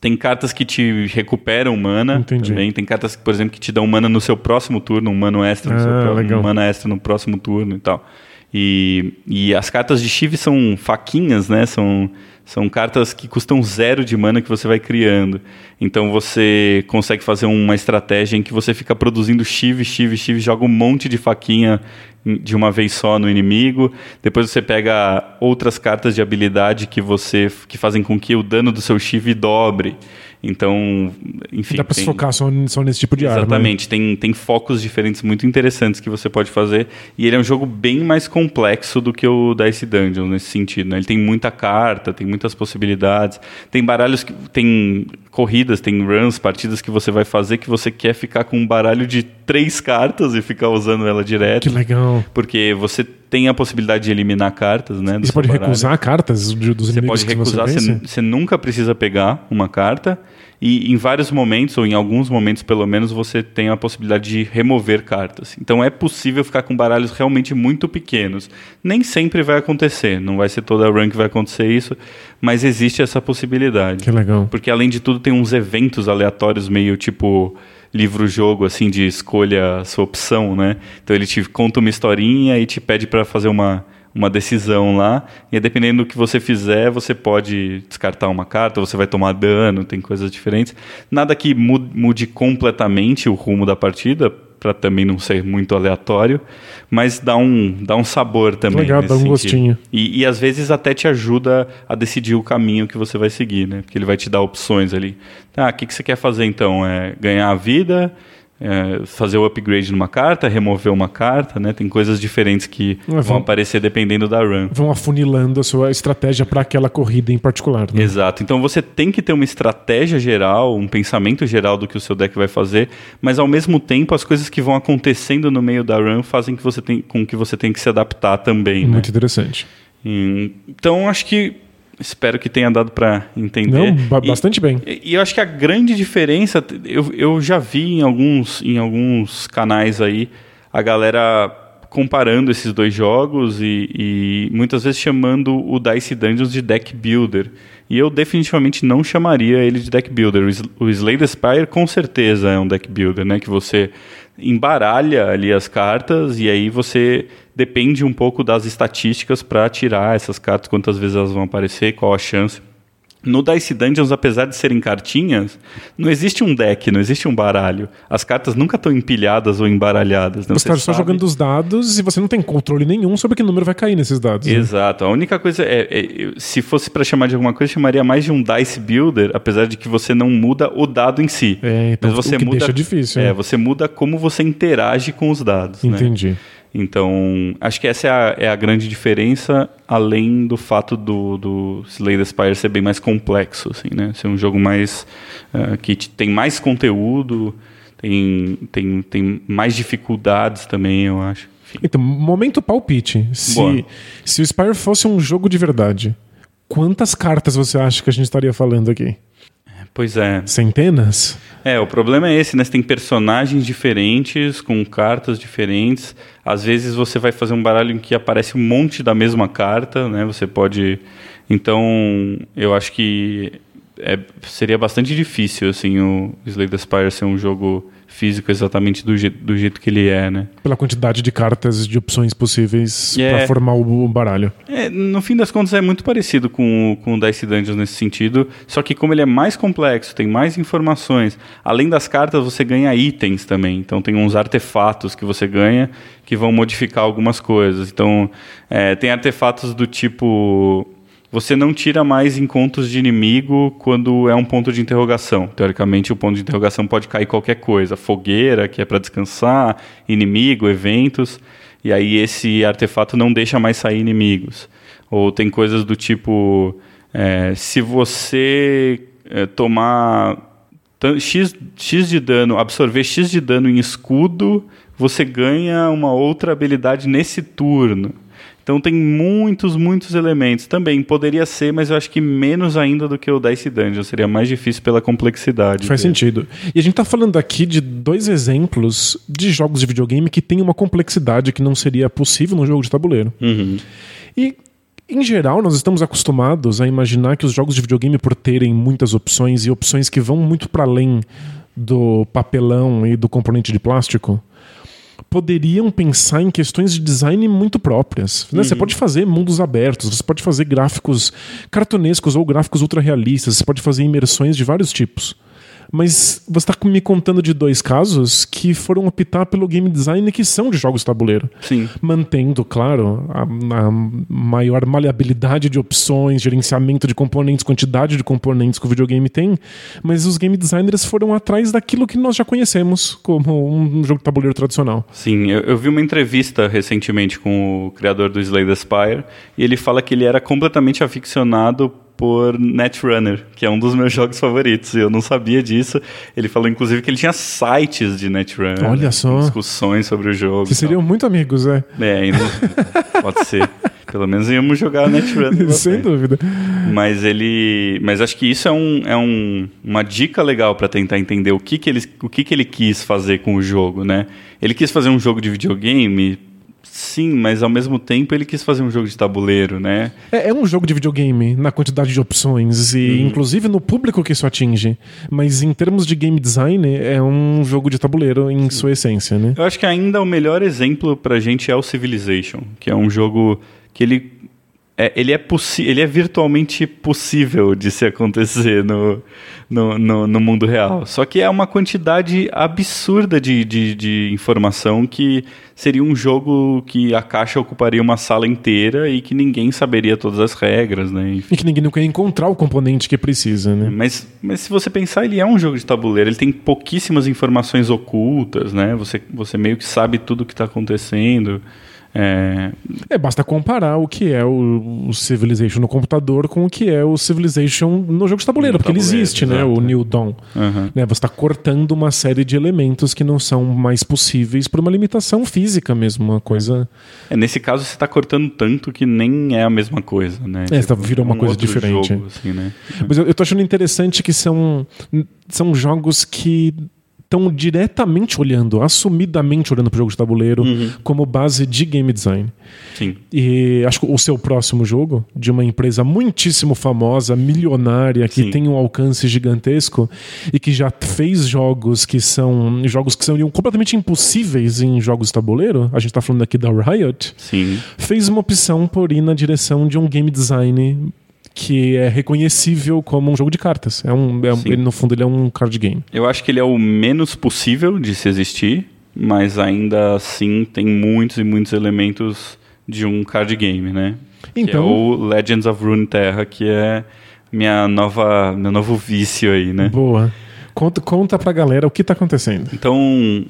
Tem cartas que te recuperam mana Entendi. também. Tem cartas, por exemplo, que te dão mana no seu próximo turno, um mana extra no ah, seu próximo, um mana extra no próximo turno e tal. E, e as cartas de Shiv são faquinhas, né? São, são cartas que custam zero de mana que você vai criando. Então você consegue fazer uma estratégia em que você fica produzindo Shiv, Shiv, Shiv, joga um monte de faquinha de uma vez só no inimigo. Depois você pega outras cartas de habilidade que você que fazem com que o dano do seu Shiv dobre. Então, enfim. Dá pra tem... se focar só, só nesse tipo de Exatamente. arma. Exatamente. Tem, tem focos diferentes muito interessantes que você pode fazer. E ele é um jogo bem mais complexo do que o Dice Dungeon nesse sentido. Né? Ele tem muita carta, tem muitas possibilidades. Tem baralhos que. Tem corridas, tem runs, partidas que você vai fazer que você quer ficar com um baralho de três cartas e ficar usando ela direto. Que legal. Porque você tem a possibilidade de eliminar cartas, né? Você pode baralho. recusar cartas dos você inimigos pode recusar, você, você, você nunca precisa pegar uma carta. E em vários momentos, ou em alguns momentos pelo menos, você tem a possibilidade de remover cartas. Então é possível ficar com baralhos realmente muito pequenos. Nem sempre vai acontecer, não vai ser toda a run que vai acontecer isso, mas existe essa possibilidade. Que legal. Porque além de tudo tem uns eventos aleatórios meio tipo livro-jogo, assim, de escolha a sua opção, né? Então ele te conta uma historinha e te pede para fazer uma uma decisão lá, e dependendo do que você fizer, você pode descartar uma carta, você vai tomar dano, tem coisas diferentes. Nada que mude completamente o rumo da partida, para também não ser muito aleatório, mas dá um, dá um sabor também. Legal, dá um sentido. gostinho. E, e às vezes até te ajuda a decidir o caminho que você vai seguir, né? Porque ele vai te dar opções ali. Ah, o que, que você quer fazer então? É ganhar a vida? É, fazer o upgrade numa carta, remover uma carta, né? Tem coisas diferentes que É, vão vão- aparecer dependendo da run. Vão afunilando a sua estratégia para aquela corrida em particular. Né? Exato. Então você tem que ter uma estratégia geral, um pensamento geral do que o seu deck vai fazer, mas ao mesmo tempo as coisas que vão acontecendo no meio da run fazem que você tem, com que você tenha que se adaptar também. né? Muito interessante. Hum, Então acho que espero que tenha dado para entender. Não, ba- E- bastante bem. E, eu acho que a grande diferença, eu, eu já vi em alguns, em alguns canais aí, a galera comparando esses dois jogos e, e muitas vezes chamando o Dice Dungeons de deck builder. E eu definitivamente não chamaria ele de deck builder. O Slay the Spire com certeza é um deck builder, né? Que você embaralha ali as cartas e aí você depende um pouco das estatísticas para tirar essas cartas, quantas vezes elas vão aparecer, qual a chance. No Dice Dungeons, apesar de serem cartinhas, não existe um deck, não existe um baralho. As cartas nunca estão empilhadas ou embaralhadas. né? Você está só jogando os dados e você não tem controle nenhum sobre que número vai cair nesses dados. né? Exato. A única coisa é, é, se fosse para chamar de alguma coisa, eu chamaria mais de um dice builder, apesar de que você não muda o dado em si. É, então, Mas você o que muda, deixa difícil, É, né? você muda como você interage com os dados. né? Então, acho que essa é a, é a grande diferença, além do fato do, do Slay the Spire ser bem mais complexo, assim, né? Ser um jogo mais... ah, que te- tem mais conteúdo, tem, tem, tem mais dificuldades também, eu acho. Enfim. Então, momento palpite. Boa. Se, se o Spire fosse um jogo de verdade, quantas cartas você acha que a gente estaria falando aqui? Pois é. Centenas? É, o problema é esse, né? Você tem personagens diferentes, com cartas diferentes. Às vezes você vai fazer um baralho em que aparece um monte da mesma carta, né? Você pode. Então, eu acho que é, seria bastante difícil, assim, o Slay the Spire ser um jogo físico exatamente do, je do jeito que ele é, né? Pela quantidade de cartas de opções possíveis É. pra formar o, o baralho. É, no fim das contas é muito parecido com, o- com o Dice Dungeons nesse sentido, só que como ele é mais complexo, tem mais informações, além das cartas você ganha itens também, então tem uns artefatos que você ganha que vão modificar algumas coisas. Então é, tem artefatos do tipo você não tira mais encontros de inimigo quando é um ponto de interrogação. Teoricamente, o ponto de interrogação pode cair qualquer coisa. Fogueira, que é para descansar, inimigo, eventos. E aí esse artefato não deixa mais sair inimigos. Ou tem coisas do tipo: é, se você é, tomar X, X de dano, absorver X de dano em escudo, você ganha uma outra habilidade nesse turno. Então tem muitos, muitos elementos. Também poderia ser, mas eu acho que menos ainda do que o Dice Dungeon. Seria mais difícil pela complexidade. Faz dele. sentido. E a gente tá falando aqui de dois exemplos de jogos de videogame que têm uma complexidade que não seria possível num jogo de tabuleiro. Uhum. E, em geral, nós estamos acostumados a imaginar que os jogos de videogame, por terem muitas opções e opções que vão muito para além do papelão e do componente de plástico, poderiam pensar em questões de design muito próprias. né? Você pode fazer mundos abertos, você pode fazer gráficos cartunescos ou gráficos ultra realistas, você pode fazer imersões de vários tipos. Mas você está me contando de dois casos que foram optar pelo game design que são de jogos tabuleiro Sim. mantendo, claro, a, a maior maleabilidade de opções, gerenciamento de componentes, quantidade de componentes que o videogame tem, mas os game designers foram atrás daquilo que nós já conhecemos como um jogo de tabuleiro tradicional. Sim, eu, eu vi uma entrevista recentemente com o criador do Slay the Spire e ele fala que ele era completamente aficionado por Netrunner, que é um dos meus jogos favoritos. e Eu não sabia disso. Ele falou, inclusive, que ele tinha sites de Netrunner. Olha né, só. Discussões sobre o jogo. E tal. seriam muito amigos, é? É, ainda [LAUGHS] pode ser. Pelo menos íamos jogar Netrunner. Sem dúvida. Mas ele, mas acho que isso é, um, é um, uma dica legal para tentar entender o que que ele, o que que ele quis fazer com o jogo, né? Ele quis fazer um jogo de videogame, sim, mas ao mesmo tempo ele quis fazer um jogo de tabuleiro, né? É, é um jogo de videogame na quantidade de opções e inclusive no público que isso atinge. Mas em termos de game design, é um jogo de tabuleiro em sua essência, né? Eu acho que ainda o melhor exemplo pra gente é o Civilization, que é um jogo que ele é, ele, é ele é virtualmente possível de se acontecer no, no, no, no mundo real. Só que é uma quantidade absurda de, de, de, informação que seria um jogo que a caixa ocuparia uma sala inteira e que ninguém saberia todas as regras, né? Enfim. E que ninguém nunca ia encontrar o componente que precisa, né? Mas, mas se você pensar, ele é um jogo de tabuleiro, ele tem pouquíssimas informações ocultas, né? Você, você meio que sabe tudo o que está acontecendo. É... é... basta comparar o que é o, o, Civilization no computador com o que é o Civilization no jogo de tabuleiro, no porque tabuleiro, ele existe, exato. né? O New Dawn. Uhum. Né? Você está cortando uma série de elementos que não são mais possíveis por uma limitação física mesmo, uma coisa. É, nesse caso você está cortando tanto que nem é a mesma coisa, né? É, tipo, virou uma um coisa diferente. Jogo, assim, né? Mas eu, eu tô achando interessante que são, são jogos que estão diretamente olhando, assumidamente olhando para o jogo de tabuleiro uhum. como base de game design. Sim. E acho que o seu próximo jogo, de uma empresa muitíssimo famosa, milionária, que Sim. tem um alcance gigantesco e que já fez jogos que são jogos que seriam completamente impossíveis em jogos de tabuleiro, a gente está falando aqui da Riot, Sim. fez uma opção por ir na direção de um game design que é reconhecível como um jogo de cartas. É um, é um ele, no fundo, ele é um card game. Eu acho que ele é o menos possível de se existir, mas ainda assim tem muitos e muitos elementos de um card game, né? Então, é então- o Legends of Runeterra, que é minha nova, meu novo vício aí, né? Boa. Conta, conta pra galera o que tá acontecendo. Então, um,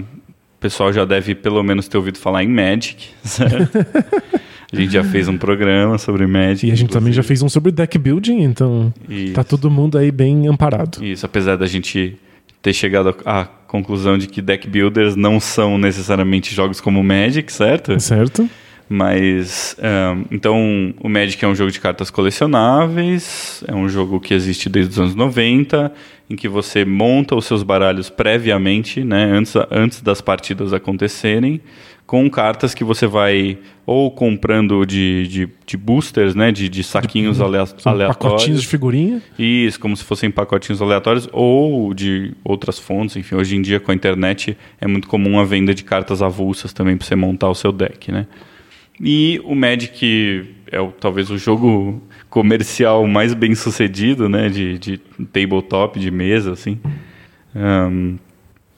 o pessoal já deve pelo menos ter ouvido falar em Magic, certo? [LAUGHS] A gente já fez um programa sobre Magic. E a gente inclusive. também já fez um sobre deck building, então Isso. tá todo mundo aí bem amparado. Isso, apesar da gente ter chegado à conclusão de que deck builders não são necessariamente jogos como Magic, certo? Certo. Mas um, então o Magic é um jogo de cartas colecionáveis, é um jogo que existe desde os anos 90, em que você monta os seus baralhos previamente, né, antes, antes das partidas acontecerem com cartas que você vai ou comprando de, de, de boosters, né, de, de saquinhos de, aleatórios. Pacotinhos de figurinha? Isso, como se fossem pacotinhos aleatórios ou de outras fontes. Enfim, hoje em dia com a internet é muito comum a venda de cartas avulsas também para você montar o seu deck, né? E o Magic é o, talvez o jogo comercial mais bem sucedido, né, de, de tabletop, de mesa, assim. Um,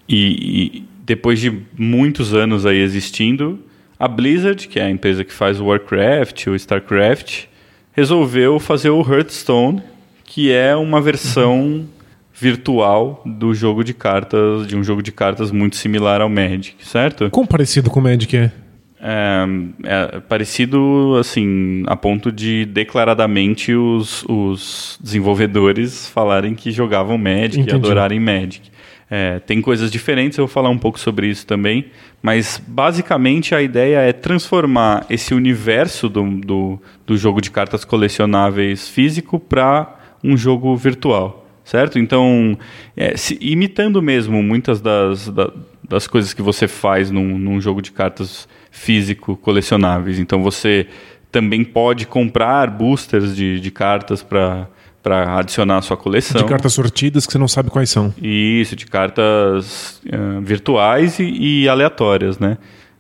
e, e depois de muitos anos aí existindo, a Blizzard, que é a empresa que faz o Warcraft, o Starcraft, resolveu fazer o Hearthstone, que é uma versão virtual do jogo de cartas, de um jogo de cartas muito similar ao Magic, certo? Quão parecido com o Magic é? É, é, parecido assim a ponto de declaradamente os, os desenvolvedores falarem que jogavam Magic Entendi. e adorarem Magic. É, tem coisas diferentes, eu vou falar um pouco sobre isso também, mas basicamente a ideia é transformar esse universo do, do, do jogo de cartas colecionáveis físico para um jogo virtual, certo? Então, é, se, imitando mesmo muitas das, da, das coisas que você faz num, num jogo de cartas físico colecionáveis. Então, você também pode comprar boosters de, de cartas para para adicionar a sua coleção. De cartas sortidas que você não sabe quais são. Isso, de cartas uh, virtuais e, e, aleatórias, né?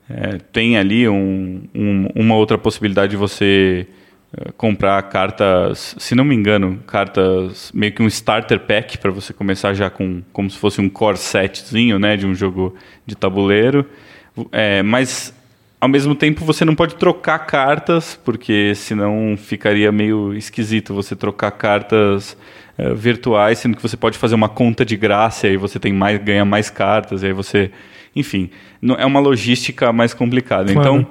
É, tem ali um, um, uma outra possibilidade de você uh, comprar cartas, se não me engano, cartas meio que um starter pack para você começar já com como se fosse um core setzinho, né, de um jogo de tabuleiro. É, mas ao mesmo tempo você não pode trocar cartas, porque senão ficaria meio esquisito você trocar cartas uh, virtuais, sendo que você pode fazer uma conta de graça e aí você tem mais, ganha mais cartas, e aí você. Enfim, não, é uma logística mais complicada. Claro. Então,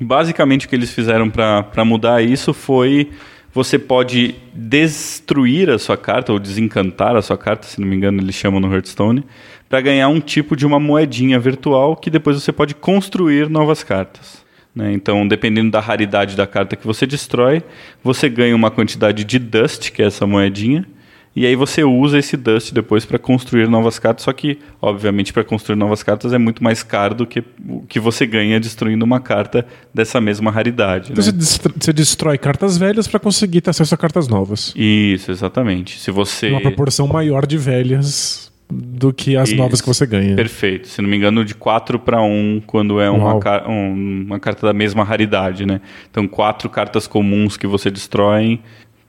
basicamente o que eles fizeram para mudar isso foi você pode destruir a sua carta ou desencantar a sua carta, se não me engano eles chamam no Hearthstone, para ganhar um tipo de uma moedinha virtual que depois você pode construir novas cartas. Né? Então, dependendo da raridade da carta que você destrói, você ganha uma quantidade de dust, que é essa moedinha, e aí você usa esse dust depois para construir novas cartas, só que, obviamente, para construir novas cartas é muito mais caro do que o que você ganha destruindo uma carta dessa mesma raridade. Então né? você destrói cartas velhas para conseguir ter acesso a cartas novas. Isso, exatamente. Se você... Uma proporção maior de velhas do que as Isso. novas que você ganha. Perfeito. Se não me engano, de 4 para 1 quando é uma, Uau. ca- um- uma carta da mesma raridade, né? Então, quatro cartas comuns que você destrói,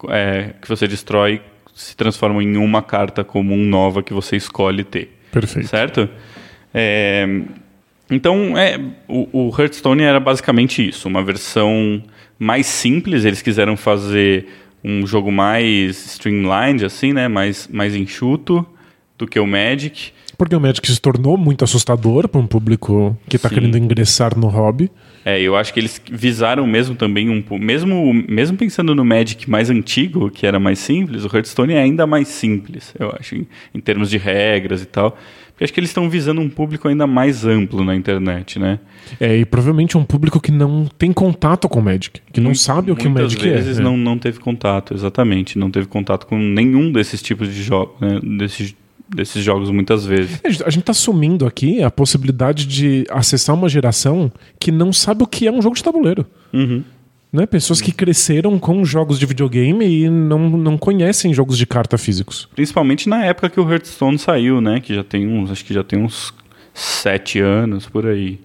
é, que você destrói se transformam em uma carta comum nova que você escolhe ter. Perfeito. Certo? É, então, é, o, o Hearthstone era basicamente isso, uma versão mais simples. Eles quiseram fazer um jogo mais streamlined, assim, né? Mais, mais enxuto do que o Magic. Porque o Magic se tornou muito assustador para um público que está querendo ingressar no hobby. É, eu acho que eles visaram mesmo também um mesmo mesmo pensando no Magic mais antigo, que era mais simples, o Hearthstone é ainda mais simples, eu acho, em, em termos de regras e tal. Porque acho que eles estão visando um público ainda mais amplo na internet, né? É, e provavelmente um público que não tem contato com o Magic, que não sabe o que o Magic vezes é. não, não teve contato, exatamente. Não teve contato com nenhum desses tipos de jogos, né? Desses, desses jogos muitas vezes. A gente está assumindo aqui a possibilidade de acessar uma geração que não sabe o que é um jogo de tabuleiro. Uhum. Né? Pessoas que cresceram com jogos de videogame e não, não conhecem jogos de carta físicos. Principalmente na época que o Hearthstone saiu, né? Que já tem uns, acho que já tem uns sete anos por aí.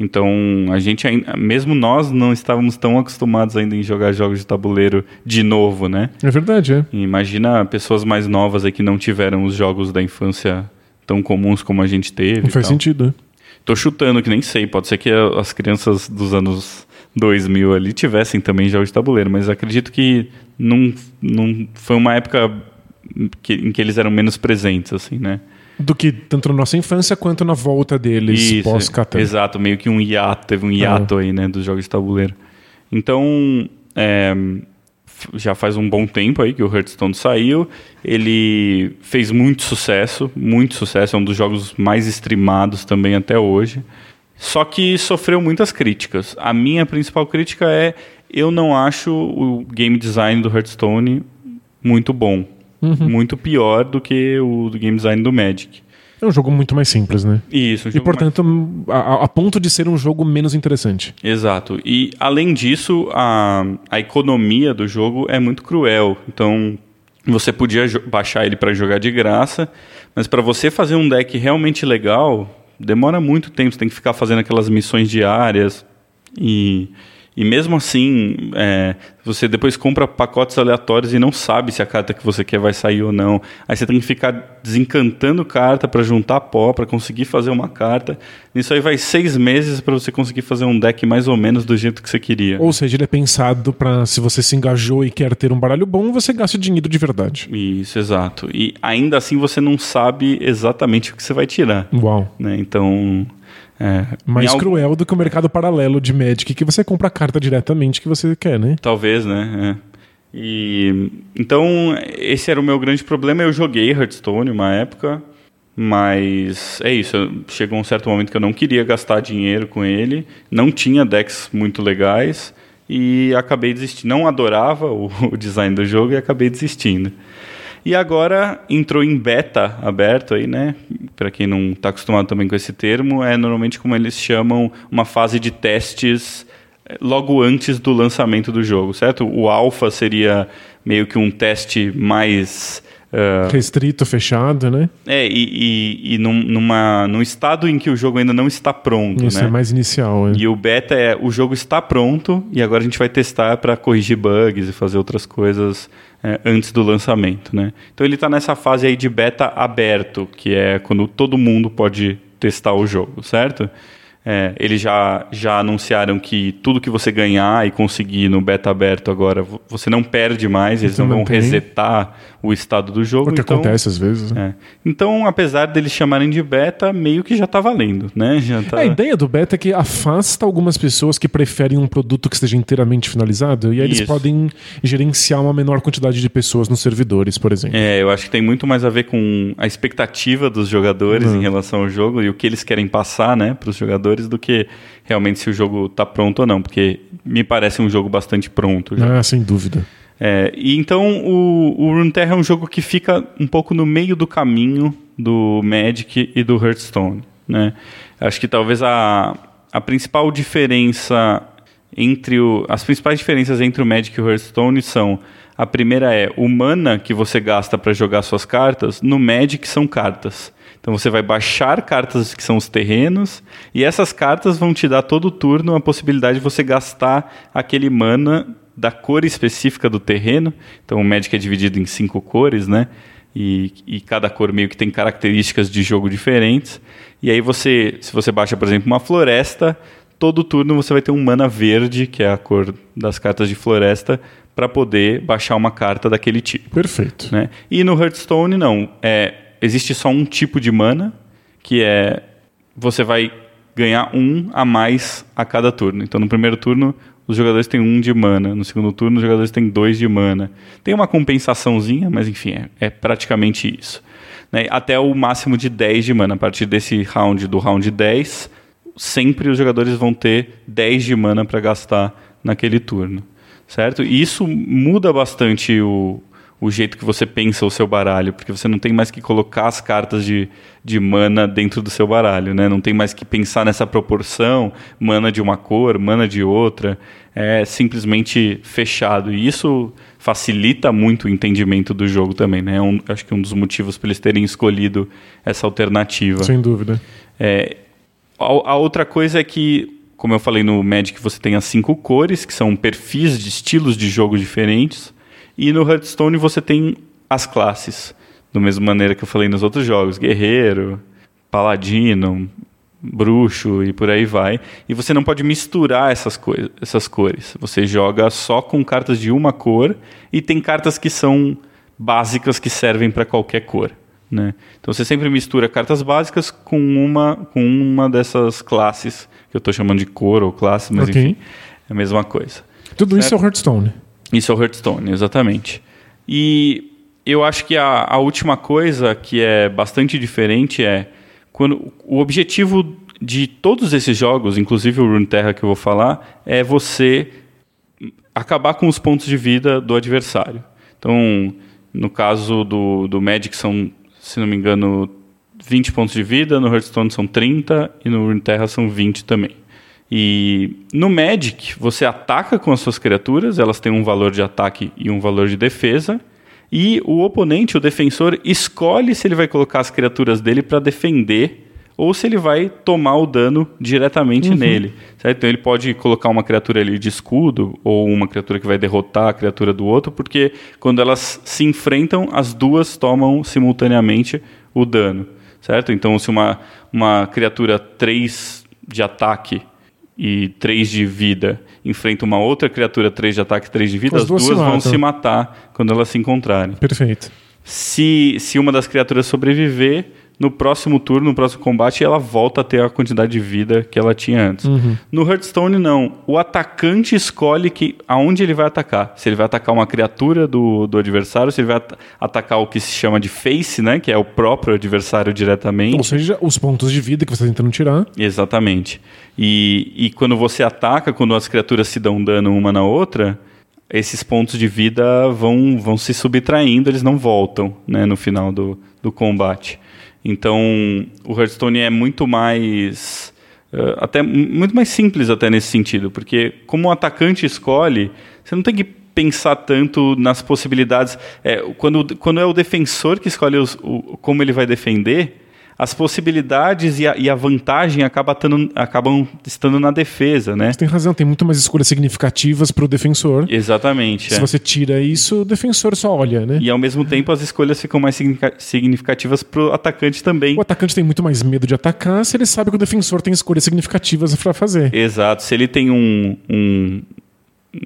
Então, a gente ainda, mesmo nós não estávamos tão acostumados ainda em jogar jogos de tabuleiro de novo, né? É verdade, é. Imagina pessoas mais novas aí que não tiveram os jogos da infância tão comuns como a gente teve. Não faz tal. sentido. Tô chutando que nem sei, pode ser que as crianças dos anos 2000 ali tivessem também jogos de tabuleiro, mas acredito que não, não foi uma época que- em que eles eram menos presentes, assim, né? Do que tanto na nossa infância quanto na volta deles pós-Catan. Exato, meio que um hiato, teve um hiato aí, né, dos jogos de tabuleiro. Então, é, já faz um bom tempo aí que o Hearthstone saiu. Ele fez muito sucesso, muito sucesso, é um dos jogos mais streamados também até hoje. Só que sofreu muitas críticas. A minha principal crítica é eu não acho o game design do Hearthstone muito bom. Muito pior do que o do game design do Magic. É um jogo muito mais simples, né? Isso, um E, portanto, a, a ponto de ser um jogo menos interessante. Exato. E além disso, a, a economia do jogo é muito cruel. Então, você podia baixar ele para jogar de graça, mas para você fazer um deck realmente legal, demora muito tempo. Você tem que ficar fazendo aquelas missões diárias e e mesmo assim, é, você depois compra pacotes aleatórios e não sabe se a carta que você quer vai sair ou não. Aí você tem que ficar desencantando carta para juntar pó, para conseguir fazer uma carta. Isso aí vai seis meses para você conseguir fazer um deck mais ou menos do jeito que você queria. Ou seja, ele é pensado para se você se engajou e quer ter um baralho bom, você gaste dinheiro de verdade. Isso, exato. E ainda assim você não sabe exatamente o que você vai tirar. Uau. Né? Então. É, Mais em algum- cruel do que o mercado paralelo de Magic, que você compra a carta diretamente que você quer, né? Talvez, né? É. E então esse era o meu grande problema. Eu joguei Hearthstone uma época, mas é isso. Chegou um certo momento que eu não queria gastar dinheiro com ele, não tinha decks muito legais e acabei desistindo. Não adorava o, [LAUGHS] o design do jogo e acabei desistindo. E agora entrou em beta aberto aí, né? Para quem não está acostumado também com esse termo, é normalmente como eles chamam uma fase de testes eh, logo antes do lançamento do jogo, certo? O alpha seria meio que um teste mais ah, Restrito, fechado, né? é e, e, e num, numa num estado em que o jogo ainda não está pronto, Isso né? é mais inicial. é. E o beta é o jogo está pronto e agora a gente vai testar para corrigir bugs e fazer outras coisas é, antes do lançamento, né? Então ele está nessa fase aí de beta aberto, que é quando todo mundo pode testar o jogo, certo? É, eles já, já anunciaram que tudo que você ganhar e conseguir no beta aberto agora, vo- você não perde mais, eles Então não vão mantém. resetar o estado do jogo. O que então, acontece às vezes. né? é. Então, apesar deles chamarem de beta, meio que já está valendo, né? Já tá... A ideia do beta é que afasta algumas pessoas que preferem um produto que esteja inteiramente finalizado e aí eles podem gerenciar uma menor quantidade de pessoas nos servidores, por exemplo. É, eu acho que tem muito mais a ver com a expectativa dos jogadores em relação ao jogo e o que eles querem passar, né, para os jogadores, do que realmente se o jogo tá pronto ou não, porque me parece um jogo bastante pronto já. Ah, sem dúvida. É, e então o, o Runeterra é um jogo que fica um pouco no meio do caminho do Magic e do Hearthstone, né? Acho que talvez a, a principal diferença entre o, as principais diferenças entre o Magic e o Hearthstone são A primeira é o mana que você gasta para jogar suas cartas, no Magic são cartas. Então você vai baixar cartas que são os terrenos, e essas cartas vão te dar todo turno a possibilidade de você gastar aquele mana da cor específica do terreno. Então o Magic é dividido em cinco cores, né? E, e, cada cor meio que tem características de jogo diferentes. E aí você, se você baixa, por exemplo, uma floresta, todo turno você vai ter um mana verde, que é a cor das cartas de floresta, para poder baixar uma carta daquele tipo. Perfeito. Né? E no Hearthstone, não. É, existe só um tipo de mana, que é você vai ganhar um a mais a cada turno. Então, no primeiro turno, os jogadores têm um de mana. No segundo turno, os jogadores têm dois de mana. Tem uma compensaçãozinha, mas enfim, é, é praticamente isso. Né? Até o máximo de 10 de mana. A partir desse round, do round 10, sempre os jogadores vão ter 10 de mana para gastar naquele turno. Certo? E isso muda bastante o, o jeito que você pensa o seu baralho, porque você não tem mais que colocar as cartas de, de mana dentro do seu baralho, né? Não tem mais que pensar nessa proporção, mana de uma cor, mana de outra, é simplesmente fechado. E isso facilita muito o entendimento do jogo também, né? É um, acho que um dos motivos para eles terem escolhido essa alternativa. Sem dúvida. É, a, a outra coisa é que como eu falei no Magic, você tem as cinco cores, que são perfis de estilos de jogo diferentes. E no Hearthstone você tem as classes, da mesma maneira que eu falei nos outros jogos: guerreiro, paladino, bruxo e por aí vai. E você não pode misturar essas, coisas, essas cores. Você joga só com cartas de uma cor e tem cartas que são básicas que servem para qualquer cor. Né? Então você sempre mistura cartas básicas com uma, com uma dessas classes, que eu estou chamando de cor ou classe, mas okay. enfim, é a mesma coisa. Tudo certo? isso é o Hearthstone. Isso é o Hearthstone, exatamente. E eu acho que a, a última coisa que é bastante diferente é quando o objetivo de todos esses jogos, inclusive o Runeterra que eu vou falar, é você acabar com os pontos de vida do adversário. Então, no caso do, do Magic são, se não me engano, 20 pontos de vida, no Hearthstone são 30 e no Runeterra são 20 também. E no Magic, você ataca com as suas criaturas, elas têm um valor de ataque e um valor de defesa. E o oponente, o defensor, escolhe se ele vai colocar as criaturas dele para defender ou se ele vai tomar o dano diretamente uhum. nele. Certo? Então ele pode colocar uma criatura ali de escudo ou uma criatura que vai derrotar a criatura do outro, porque quando elas se enfrentam, as duas tomam simultaneamente o dano. Certo? Então se uma, uma criatura 3 de ataque e 3 de vida enfrenta uma outra criatura 3 de ataque e 3 de vida, as, as duas, duas se vão se matar quando elas se encontrarem. Perfeito. Se, se uma das criaturas sobreviver, no próximo turno, no próximo combate, ela volta a ter a quantidade de vida que ela tinha antes. Uhum. No Hearthstone, não. O atacante escolhe que, aonde ele vai atacar. Se ele vai atacar uma criatura do, do adversário, se ele vai at atacar o que se chama de face, né? Que é o próprio adversário diretamente. Ou seja, os pontos de vida que você está tentando tirar. Exatamente. E, e quando você ataca, quando as criaturas se dão dano uma na outra, esses pontos de vida vão, vão se subtraindo, eles não voltam né, no final do, do combate. Então, o Hearthstone é muito mais uh, até muito mais simples até nesse sentido, porque como o atacante escolhe, você não tem que pensar tanto nas possibilidades. É, quando, quando é o defensor que escolhe os, o, como ele vai defender, as possibilidades e a, e a vantagem acaba tando, acabam estando na defesa, né? Você tem razão, tem muito mais escolhas significativas para o defensor. Exatamente. Se é. você tira isso, o defensor só olha, né? E ao mesmo tempo as escolhas ficam mais significativas para o atacante também. O atacante tem muito mais medo de atacar se ele sabe que o defensor tem escolhas significativas para fazer. Exato. Se ele tem um, um,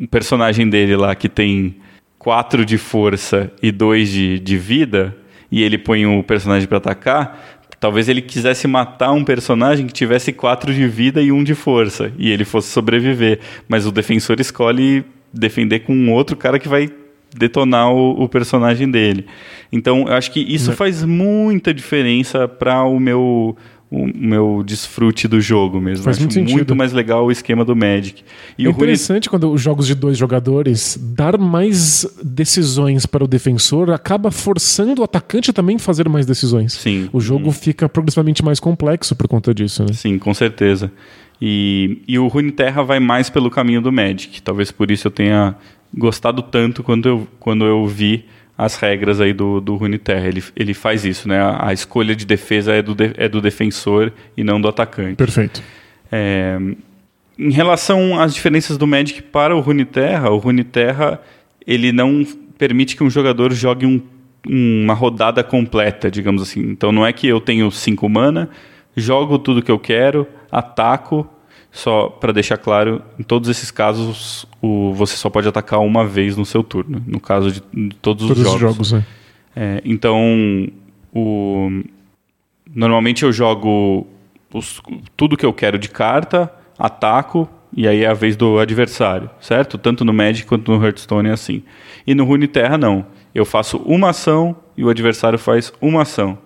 um personagem dele lá que tem quatro de força e dois de, de vida, e ele põe o personagem para atacar, Talvez ele quisesse matar um personagem que tivesse quatro de vida e um de força, e ele fosse sobreviver. Mas o defensor escolhe defender com um outro cara que vai detonar o, o personagem dele. Então, eu acho que isso né. faz muita diferença para o meu o meu desfrute do jogo mesmo. Faz muito, sentido. muito mais legal o esquema do Magic. E é interessante Rune... quando os jogos de dois jogadores dar mais decisões para o defensor acaba forçando o atacante a também fazer mais decisões. Sim. O jogo hum. fica progressivamente mais complexo por conta disso. Né? Sim, com certeza. E, e o Terra vai mais pelo caminho do Magic. Talvez por isso eu tenha gostado tanto quando eu, quando eu vi as regras aí do, do Runeterra. Ele, ele faz isso, né? A, a escolha de defesa é do, de, é do defensor e não do atacante. Perfeito. É, em relação às diferenças do Magic para o Runeterra, o Runeterra ele não permite que um jogador jogue um, uma rodada completa, digamos assim. Então não é que eu tenho 5 mana, jogo tudo que eu quero, ataco, só para deixar claro, em todos esses casos o, você só pode atacar uma vez no seu turno, no caso de, de todos, Todos os os jogos. jogos, né? É, então, o, normalmente eu jogo os- tudo que eu quero de carta, ataco, e aí é a vez do adversário, certo? Tanto no Magic quanto no Hearthstone é assim. E no Runeterra, não. Eu faço uma ação e o adversário faz uma ação.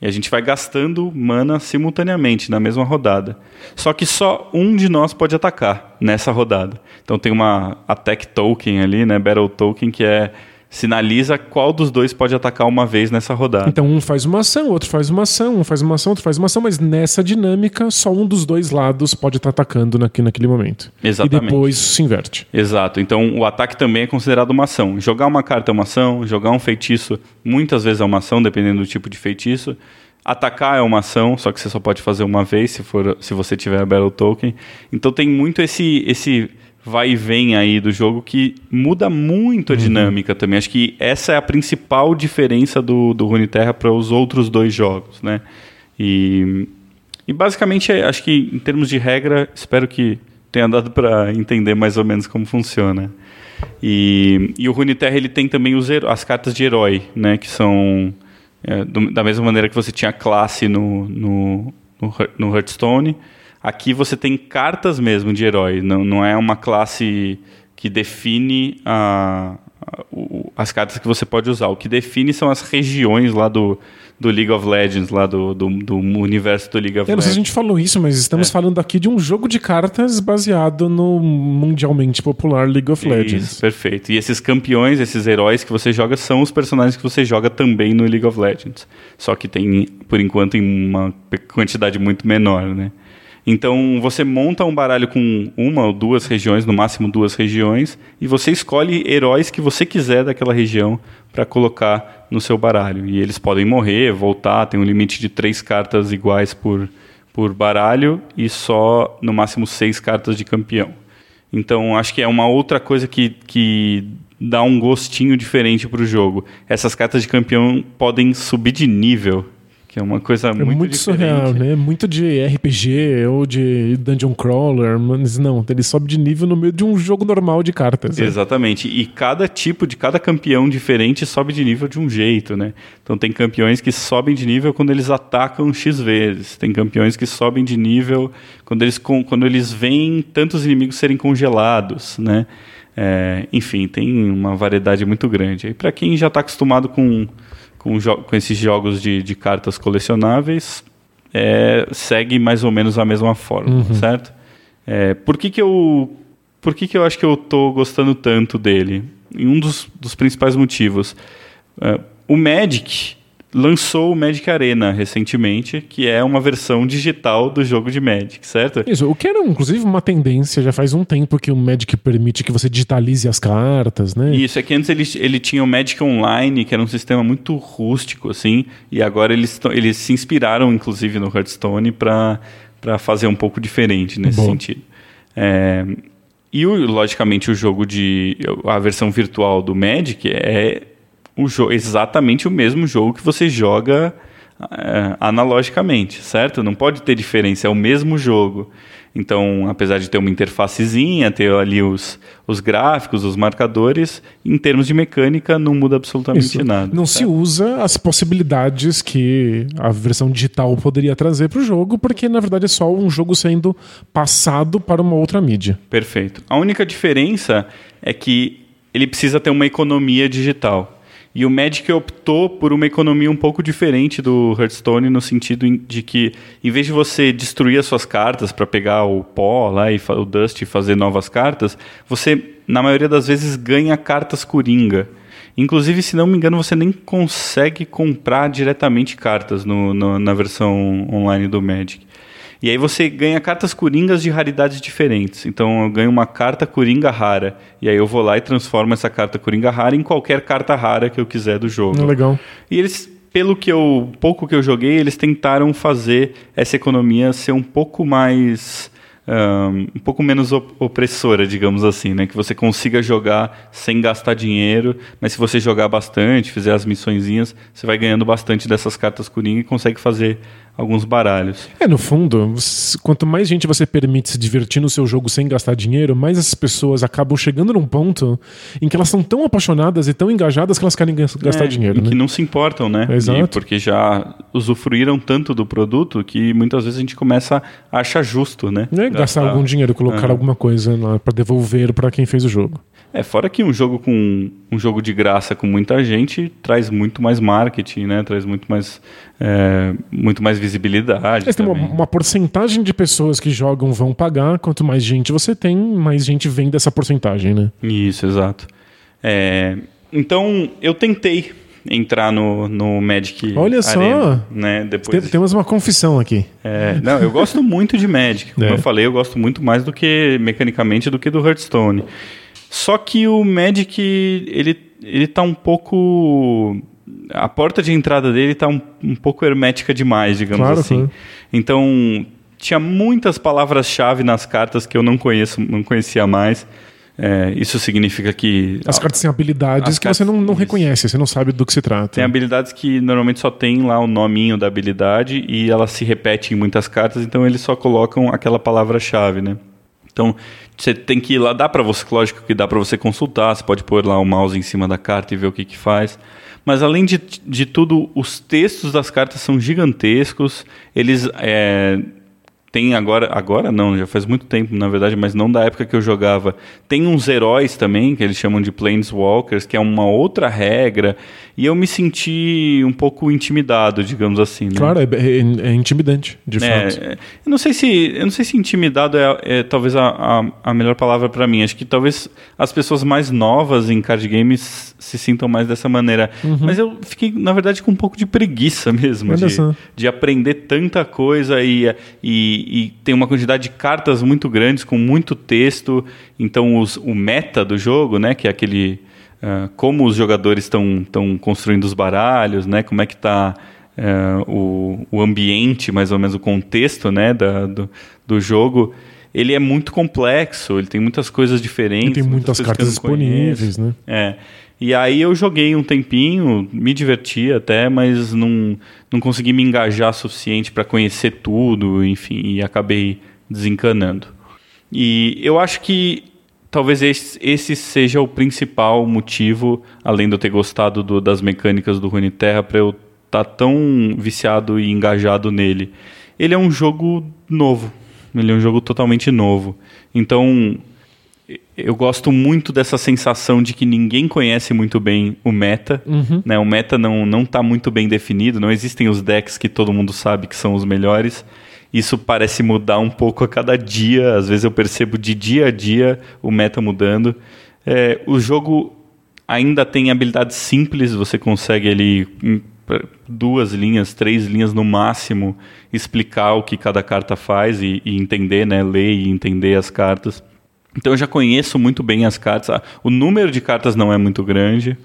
E a gente vai gastando mana simultaneamente na mesma rodada. Só que só um de nós pode atacar nessa rodada. Então tem uma attack token ali, né, battle token que é sinaliza qual dos dois pode atacar uma vez nessa rodada. Então um faz uma ação, outro faz uma ação, um faz uma ação, outro faz uma ação, mas nessa dinâmica só um dos dois lados pode estar atacando naqui, naquele momento. Exatamente. E depois se inverte. Exato. Então o ataque também é considerado uma ação. Jogar uma carta é uma ação, jogar um feitiço muitas vezes é uma ação, dependendo do tipo de feitiço. Atacar é uma ação, só que você só pode fazer uma vez se for se você tiver a Battle Token. Então tem muito esse esse vai e vem aí do jogo que muda muito a dinâmica também. Acho que essa é a principal diferença do, do Runeterra para os outros dois jogos, né? E, e basicamente, é- acho que em termos de regra, espero que tenha dado para entender mais ou menos como funciona. E, e o Runeterra ele tem também os as cartas de herói, né? Que são é, do- da mesma maneira que você tinha classe no, no, no, no Hearthstone. Aqui você tem cartas mesmo de herói, não, não é uma classe que define a, a- o- as cartas que você pode usar. O que define são as regiões lá do, do League of Legends, lá do, do, do universo do League of Eu não sei se a Legends. gente falou isso, mas É. estamos falando aqui de um jogo de cartas baseado no mundialmente popular League of Legends. Isso, perfeito. E esses campeões, esses heróis que você joga, são os personagens que você joga também no League of Legends. Só que tem, por enquanto, em uma quantidade muito menor, né? Então, você monta um baralho com uma ou duas regiões, no máximo duas regiões, e você escolhe heróis que você quiser daquela região para colocar no seu baralho. E eles podem morrer, voltar, tem um limite de três cartas iguais por, por baralho e só, no máximo, seis cartas de campeão. Então, acho que é uma outra coisa que, que dá um gostinho diferente para o jogo. Essas cartas de campeão podem subir de nível, que é uma coisa É muito, muito, diferente. surreal, né? Muito de RPG ou de Dungeon Crawler, mas não, ele sobe de nível no meio de um jogo normal de cartas. né? Exatamente. E cada tipo de cada campeão diferente sobe de nível de um jeito, né? Então tem campeões que sobem de nível quando eles atacam X vezes. Tem campeões que sobem de nível quando eles, quando eles veem tantos inimigos serem congelados, né? É, enfim, tem uma variedade muito grande. E para quem já está acostumado com, com, com esses jogos de, de cartas colecionáveis, é, segue mais ou menos a mesma forma, certo? É, por que, que eu por que, que eu acho que eu tô gostando tanto dele? E um dos, dos principais motivos. É, o Magic lançou o Magic Arena recentemente, que é uma versão digital do jogo de Magic, certo? Isso, o que era inclusive uma tendência, já faz um tempo que o Magic permite que você digitalize as cartas, né? Isso, é que antes ele, ele tinha o Magic Online, que era um sistema muito rústico, assim, e agora eles, eles se inspiraram, inclusive, no Hearthstone para fazer um pouco diferente nesse Bom. sentido. É, e, o- logicamente, o jogo de... a versão virtual do Magic é o jo exatamente o mesmo jogo que você joga é, analogicamente, certo? Não pode ter diferença, é o mesmo jogo. Então, apesar de ter uma interfacezinha, ter ali os, os gráficos, os marcadores, em termos de mecânica não muda absolutamente Isso. nada. Não se usa as possibilidades que a versão digital poderia trazer para o jogo, porque na verdade é só um jogo sendo passado para uma outra mídia. Perfeito. A única diferença é que ele precisa ter uma economia digital. E o Magic optou por uma economia um pouco diferente do Hearthstone, no sentido de que, em vez de você destruir as suas cartas para pegar o pó lá e o dust e fazer novas cartas, você, na maioria das vezes, ganha cartas coringa. Inclusive, se não me engano, você nem consegue comprar diretamente cartas no- no- na versão online do Magic. E aí você ganha cartas coringas de raridades diferentes. Então eu ganho uma carta coringa rara. E aí eu vou lá e transformo essa carta coringa rara em qualquer carta rara que eu quiser do jogo. Legal. E eles, pelo que eu pouco que eu joguei, eles tentaram fazer essa economia ser um pouco mais um, um pouco menos op opressora, digamos assim, né? Que você consiga jogar sem gastar dinheiro, mas se você jogar bastante, fizer as missõezinhas, você vai ganhando bastante dessas cartas Coringa e consegue fazer alguns baralhos. É, no fundo, quanto mais gente você permite se divertir no seu jogo sem gastar dinheiro, mais essas pessoas acabam chegando num ponto em que elas são tão apaixonadas e tão engajadas que elas querem gastar é, dinheiro. E né? que não se importam, né? Exato. E porque já usufruíram tanto do produto que muitas vezes a gente começa a achar justo, né? É, gastar, gastar algum dinheiro, colocar alguma coisa lá para devolver para quem fez o jogo. É, fora que um jogo com um jogo de graça com muita gente traz muito mais marketing, né? Traz muito mais é, muito mais visibilidade. Tem uma, uma, porcentagem de pessoas que jogam vão pagar. Quanto mais gente você tem, mais gente vem dessa porcentagem, né? Isso, exato. É, então eu tentei entrar no, no Magic. Olha Arena, só, né? Depois Tem, temos uma confissão aqui. é, não, eu gosto muito de Magic. Como [LAUGHS] É. eu falei, eu gosto muito mais do que mecanicamente do que do Hearthstone. Só que o Magic ele ele tá um pouco a porta de entrada dele tá um, um pouco hermética demais, digamos Claro, assim. claro. Então tinha muitas palavras-chave nas cartas que eu não conheço, não conhecia mais. É, isso significa que As cartas têm habilidades que você não, não cartas- reconhece, você não sabe do que se trata. tem habilidades que normalmente só tem lá o nominho da habilidade e ela se repete em muitas cartas, então eles só colocam aquela palavra-chave, né? Então, você tem que ir lá, dá para você, lógico que dá para você consultar, você pode pôr lá o mouse em cima da carta e ver o que que faz. Mas além de, de tudo, os textos das cartas são gigantescos, eles é, agora, agora não, já faz muito tempo, na verdade, mas não da época que eu jogava. Tem uns heróis também, que eles chamam de Planeswalkers, que é uma outra regra, e eu me senti um pouco intimidado, digamos assim. Né? Claro, é, é- é intimidante, de É, fato. é, eu não sei se eu não sei se intimidado é, é talvez a, a, a melhor palavra para mim. Acho que talvez as pessoas mais novas em card games se sintam mais dessa maneira. Mas eu fiquei na verdade com um pouco de preguiça mesmo de, de aprender tanta coisa e, e, e tem uma quantidade de cartas muito grandes com muito texto. Então os, o meta do jogo, né, que é aquele ah, como os jogadores estão estão construindo os baralhos, né, como é que está o, o ambiente, mais ou menos o contexto, né, da, do, do jogo. Ele é muito complexo, ele tem muitas coisas diferentes. E tem muitas que cartas conheço. disponíveis, né? É. E aí eu joguei um tempinho, me diverti até, mas não, não consegui me engajar suficiente para conhecer tudo, enfim, e acabei desencanando. E eu acho que talvez esse, esse seja o principal motivo, além de eu ter gostado do- das mecânicas do Runeterra, para eu estar tão viciado e engajado nele. Ele é um jogo novo, ele é um jogo totalmente novo. Então, eu gosto muito dessa sensação de que ninguém conhece muito bem o meta. Né? O meta não, não está muito bem definido, não existem os decks que todo mundo sabe que são os melhores. Isso parece mudar um pouco a cada dia. Às vezes eu percebo de dia a dia o meta mudando. É, o jogo ainda tem habilidades simples, você consegue ali em pra- duas linhas, três linhas no máximo explicar o que cada carta faz e, e entender, né, ler e entender as cartas. Então eu já conheço muito bem as cartas. Ah, O número de cartas não é muito grande.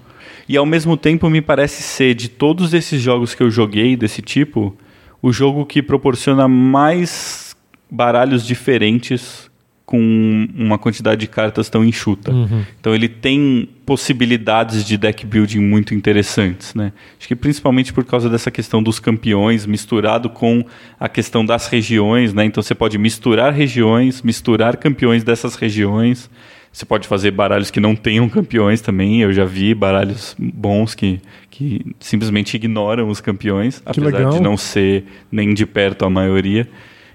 E ao mesmo tempo me parece ser de todos esses jogos que eu joguei desse tipo, o jogo que proporciona mais baralhos diferentes com uma quantidade de cartas tão enxuta. Então ele tem possibilidades de deck building muito interessantes, né? Acho que principalmente por causa dessa questão dos campeões misturado com a questão das regiões, né? Então você pode misturar regiões, misturar campeões dessas regiões. Você pode fazer baralhos que não tenham campeões também. Eu já vi baralhos bons que, que simplesmente ignoram os campeões, apesar legal. de não ser nem de perto a maioria.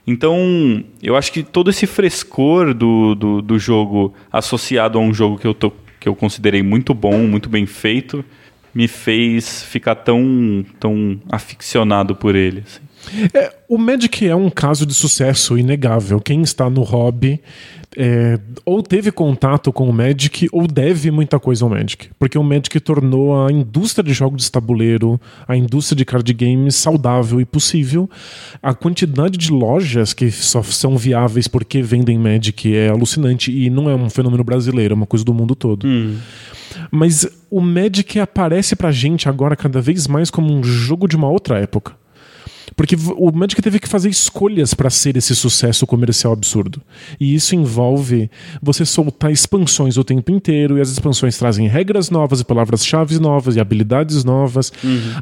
Então, eu acho que todo esse frescor do, do, do jogo associado a um jogo que eu, tô, que eu considerei muito bom, muito bem feito, me fez ficar tão, tão aficionado por ele. assim. É, o Magic é um caso de sucesso inegável. Quem está no hobby é, ou teve contato com o Magic ou deve muita coisa ao Magic. Porque o Magic tornou a indústria de jogos de tabuleiro, a indústria de card games saudável e possível. A quantidade de lojas que só são viáveis porque vendem Magic é alucinante e não é um fenômeno brasileiro, é uma coisa do mundo todo. Hum. Mas o Magic aparece pra gente agora cada vez mais como um jogo de uma outra época. Porque o Magic teve que fazer escolhas para ser esse sucesso comercial absurdo. E isso envolve você soltar expansões o tempo inteiro, e as expansões trazem regras novas e palavras-chave novas e habilidades novas,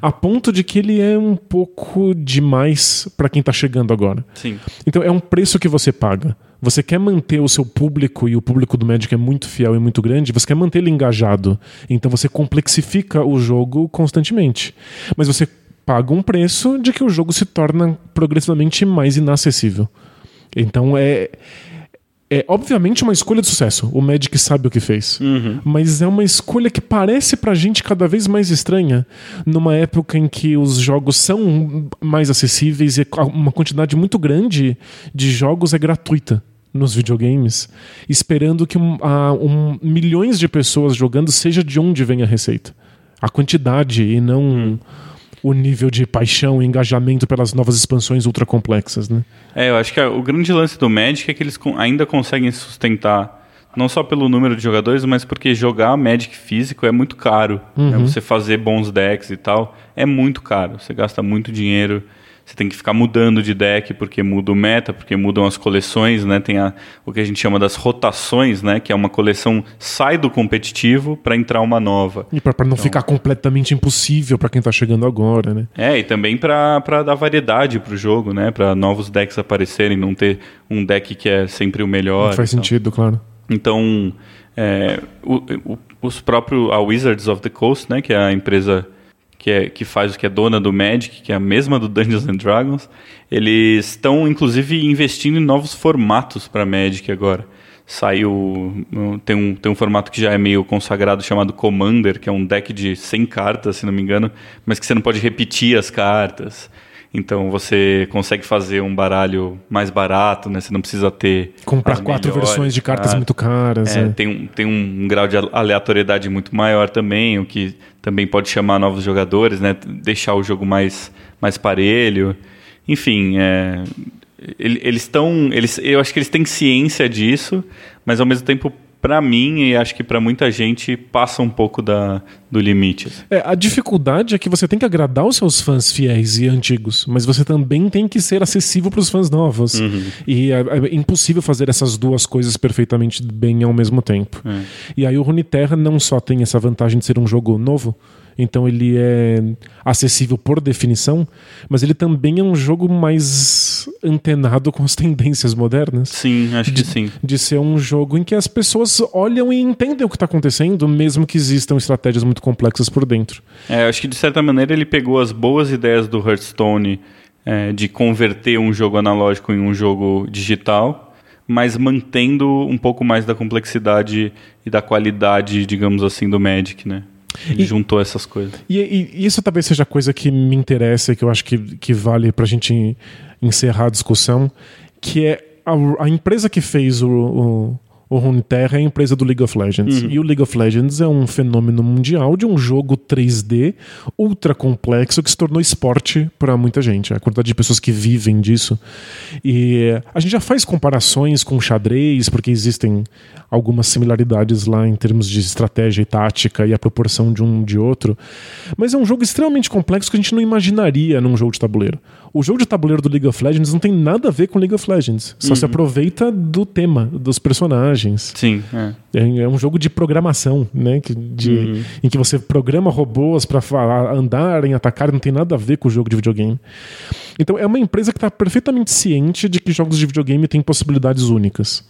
a ponto de que ele é um pouco demais para quem tá chegando agora. Sim. Então é um preço que você paga. Você quer manter o seu público, e o público do Magic é muito fiel e muito grande, você quer manter ele engajado. Então você complexifica o jogo constantemente. Mas você paga um preço de que o jogo se torna progressivamente mais inacessível. Então é. É obviamente uma escolha de sucesso. O Magic sabe o que fez. Mas é uma escolha que parece pra gente cada vez mais estranha. Numa época em que os jogos são mais acessíveis e uma quantidade muito grande de jogos é gratuita nos videogames, esperando que um, a- um- milhões de pessoas jogando seja de onde vem a receita. A quantidade e não o nível de paixão e engajamento pelas novas expansões ultra complexas, né? É, eu acho que o grande lance do Magic é que eles ainda conseguem sustentar, não só pelo número de jogadores, mas porque jogar Magic físico é muito caro. né? Você fazer bons decks e tal é muito caro. Você gasta muito dinheiro. Você tem que ficar mudando de deck porque muda o meta, porque mudam as coleções, né? Tem a, o que a gente chama das rotações, né? Que é uma coleção sai do competitivo para entrar uma nova. E para não ficar completamente impossível para quem tá chegando agora, né? É, e também pra dar variedade pro jogo, né? Pra novos decks aparecerem, não ter um deck que é sempre o melhor. Faz e tal. sentido, claro. Então, é, o- o- os próprios, a Wizards of the Coast, né? Que é a empresa que, é, que faz o que é dona do Magic, que é a mesma do Dungeons and Dragons, eles estão, inclusive, investindo em novos formatos para Magic agora. Saiu. Tem um, tem um formato que já é meio consagrado chamado Commander, que é um deck de 100 cartas, se não me engano, mas que você não pode repetir as cartas. Então você consegue fazer um baralho mais barato, né? Você não precisa ter. Comprar quatro melhores versões de cartas cartas. muito caras. É, é. tem, um, tem um grau de aleatoriedade muito maior também, o que também pode chamar novos jogadores, né? Deixar o jogo mais, mais parelho. Enfim, é, ele- eles estão. Eles, eu acho que eles têm ciência disso, mas ao mesmo tempo, para mim, e acho que para muita gente, passa um pouco da, do limite. É, a dificuldade é que você tem que agradar os seus fãs fiéis e antigos, mas você também tem que ser acessível para os fãs novos. E é, é impossível fazer essas duas coisas perfeitamente bem ao mesmo tempo. E aí o Runeterra não só tem essa vantagem de ser um jogo novo, então ele é acessível por definição, mas ele também é um jogo mais antenado com as [LAUGHS] tendências modernas Sim, acho que sim. de ser um jogo em que as pessoas olham e entendem o que está acontecendo, mesmo que existam estratégias muito complexas por dentro. É, acho que de certa maneira ele pegou as boas ideias do Hearthstone é, de converter um jogo analógico em um jogo digital, mas mantendo um pouco mais da complexidade e da qualidade, digamos assim, do Magic, né? Ele E- juntou essas coisas. E, e- isso talvez seja a coisa que me interessa e que eu acho que, que vale pra gente encerrar a discussão, que é a, a empresa que fez o, o, o Runeterra é a empresa do League of Legends. E o League of Legends é um fenômeno mundial de um jogo 3D ultra complexo que se tornou esporte pra muita gente. A quantidade de pessoas que vivem disso. E a gente já faz comparações com xadrez, porque existem algumas similaridades lá em termos de estratégia e tática e a proporção de um de outro. Mas é um jogo extremamente complexo que a gente não imaginaria num jogo de tabuleiro. O jogo de tabuleiro do League of Legends não tem nada a ver com League of Legends. Só se aproveita do tema, dos personagens. Sim, é. É, é um jogo de programação, né? Que, de, Em que você programa robôs para andarem, atacar, não tem nada a ver com o jogo de videogame. Então é uma empresa que está perfeitamente ciente de que jogos de videogame têm possibilidades únicas.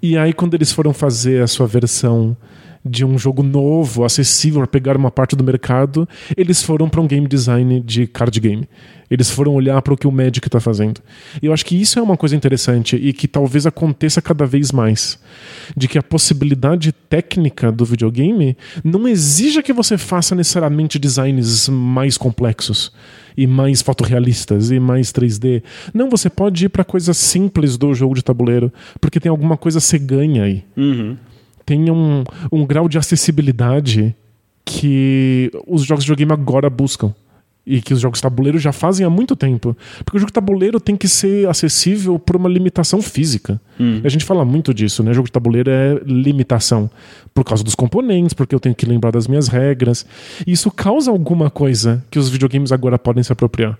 E aí, quando eles foram fazer a sua versão de um jogo novo, acessível para pegar uma parte do mercado, eles foram para um game design de card game. Eles foram olhar para o que o Magic está fazendo. E eu acho que isso é uma coisa interessante e que talvez aconteça cada vez mais. De que a possibilidade técnica do videogame não exija que você faça necessariamente designs mais complexos e mais fotorrealistas e mais 3D. Não, você pode ir para coisas simples do jogo de tabuleiro, porque tem alguma coisa você ganha aí. Uhum. Tem um, um grau de acessibilidade que os jogos de videogame agora buscam e que os jogos tabuleiro já fazem há muito tempo. Porque o jogo de tabuleiro tem que ser acessível por uma limitação física. Hum. A gente fala muito disso, né? O jogo de tabuleiro é limitação. Por causa dos componentes, porque eu tenho que lembrar das minhas regras. E isso causa alguma coisa que os videogames agora podem se apropriar.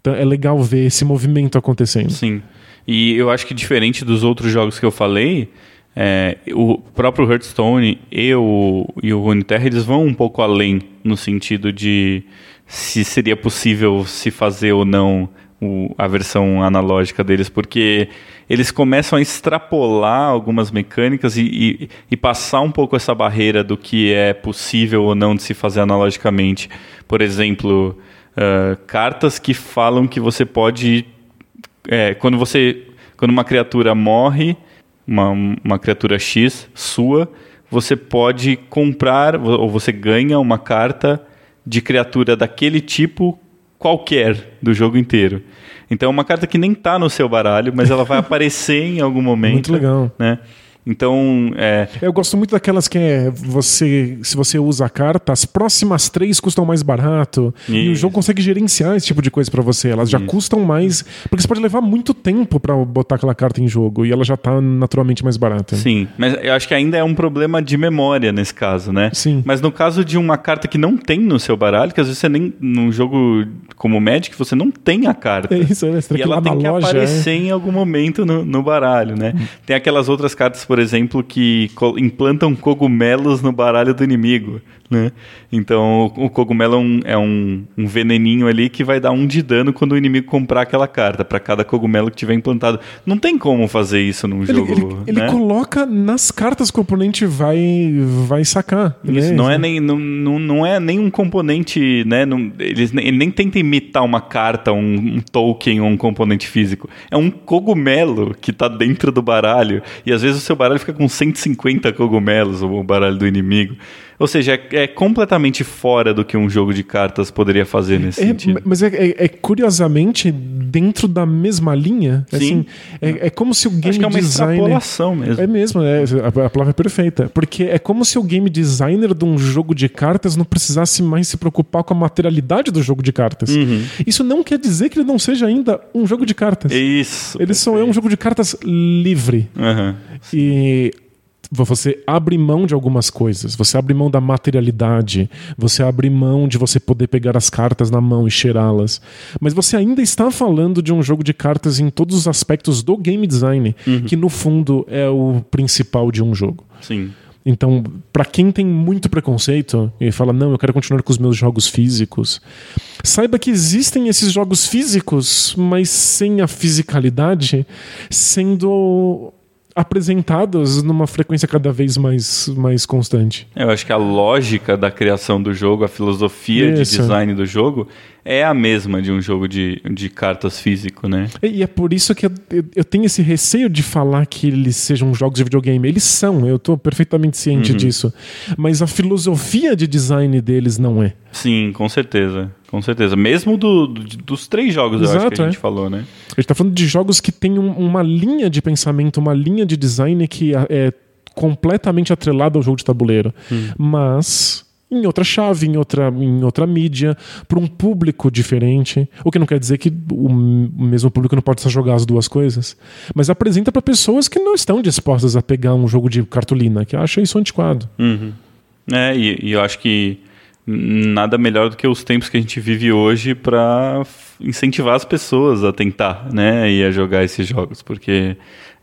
Então é legal ver esse movimento acontecendo. Sim. E eu acho que diferente dos outros jogos que eu falei, é, o próprio Hearthstone e o, e o Runeterra, eles vão um pouco além no sentido de se seria possível se fazer ou não o, a versão analógica deles, porque eles começam a extrapolar algumas mecânicas e, e, e, passar um pouco essa barreira do que é possível ou não de se fazer analogicamente. Por exemplo, uh, cartas que falam que você pode. É, quando você. Quando uma criatura morre, uma, uma criatura X sua, você pode comprar ou você ganha uma carta de criatura daquele tipo qualquer do jogo inteiro. Então é uma carta que nem está no seu baralho, mas ela vai [LAUGHS] aparecer em algum momento. Muito legal. Né? Então, é... Eu gosto muito daquelas que é você, se você usa a carta, as próximas três custam mais barato. Isso. E o jogo consegue gerenciar esse tipo de coisa para você. Elas já Isso. custam mais, porque você pode levar muito tempo para botar aquela carta em jogo e ela já tá naturalmente mais barata. Sim, mas eu acho que ainda é um problema de memória nesse caso, né? Sim. Mas no caso de uma carta que não tem no seu baralho, que às vezes você nem num jogo como Magic você não tem a carta. É isso, é, e ela tem que loja, aparecer é... em algum momento no, no baralho, né? Hum. Tem aquelas outras cartas, por por exemplo, que implantam cogumelos no baralho do inimigo. Né? Então o, cogumelo é, um, é um, um, veneninho ali que vai dar um de dano quando o inimigo comprar aquela carta, para cada cogumelo que tiver implantado. Não tem como fazer isso num ele, jogo. Ele, né? ele, coloca nas cartas que o oponente vai, vai sacar. Isso né? não, é nem, não, não, é nem um componente. Né? Não, eles, ele nem tenta imitar uma carta, um, um token ou um componente físico. É um cogumelo que está dentro do baralho. E às vezes o seu baralho fica com 150 cogumelos, o baralho do inimigo. Ou seja, é, é, completamente fora do que um jogo de cartas poderia fazer nesse é, sentido. Mas é, é, é, curiosamente dentro da mesma linha. Sim. Assim, é, é como se o game Acho que é uma designer. extrapolação mesmo. É mesmo, é, a, a palavra é perfeita. Porque é como se o game designer de um jogo de cartas não precisasse mais se preocupar com a materialidade do jogo de cartas. Uhum. Isso não quer dizer que ele não seja ainda um jogo de cartas. Isso. Ele só é um jogo de cartas livre. Uhum. E você abre mão de algumas coisas, você abre mão da materialidade, você abre mão de você poder pegar as cartas na mão e cheirá-las, mas você ainda está falando de um jogo de cartas em todos os aspectos do game design, uhum. que no fundo é o principal de um jogo. Sim. Então, para quem tem muito preconceito e fala, não, eu quero continuar com os meus jogos físicos, saiba que existem esses jogos físicos, mas sem a fisicalidade, sendo apresentadas numa frequência cada vez mais, mais constante. Eu acho que a lógica da criação do jogo, a filosofia Isso. de design do jogo é a mesma de um jogo de, de cartas físico, né? E é por isso que eu, eu tenho esse receio de falar que eles sejam jogos de videogame. Eles são, eu estou perfeitamente ciente uhum. disso. Mas a filosofia de design deles não é. Sim, com certeza. Com certeza. Mesmo do, do dos três jogos, Exato, eu acho que a gente é. falou, né? A gente está falando de jogos que têm um, uma linha de pensamento, uma linha de design que é, é completamente atrelada ao jogo de tabuleiro. Hum. Mas em outra chave, em outra, em outra mídia, para um público diferente. O que não quer dizer que o mesmo público não pode jogar as duas coisas. Mas apresenta para pessoas que não estão dispostas a pegar um jogo de cartolina, que acham isso antiquado. Uhum. É, e, e eu acho que nada melhor do que os tempos que a gente vive hoje para incentivar as pessoas a tentar, né, e a jogar esses jogos, porque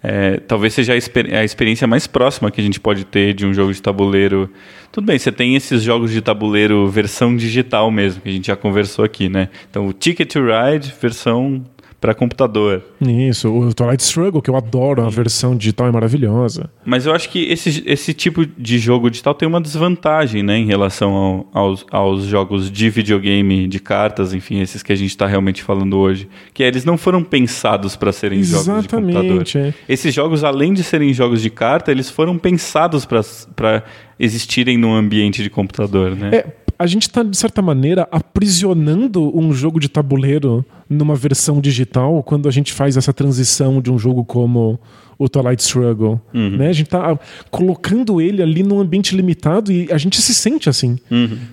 é, talvez seja a, exper a, experiência mais próxima que a gente pode ter de um jogo de tabuleiro. Tudo bem, você tem esses jogos de tabuleiro versão digital mesmo, que a gente já conversou aqui, né? Então, o Ticket to Ride, versão para computador. Isso, o Twilight Struggle, que eu adoro, a versão digital é maravilhosa. Mas eu acho que esse, esse tipo de jogo digital tem uma desvantagem, né, em relação ao, aos, aos jogos de videogame, de cartas, enfim, esses que a gente está realmente falando hoje, que é, eles não foram pensados para serem Exatamente, jogos de computador. é. Esses jogos, além de serem jogos de carta, eles foram pensados para existirem num ambiente de computador, né? É, a gente está, de certa maneira, aprisionando um jogo de tabuleiro numa versão digital quando a gente faz essa transição de um jogo como o Twilight Struggle. Né? A gente está colocando ele ali num ambiente limitado e a gente se sente assim.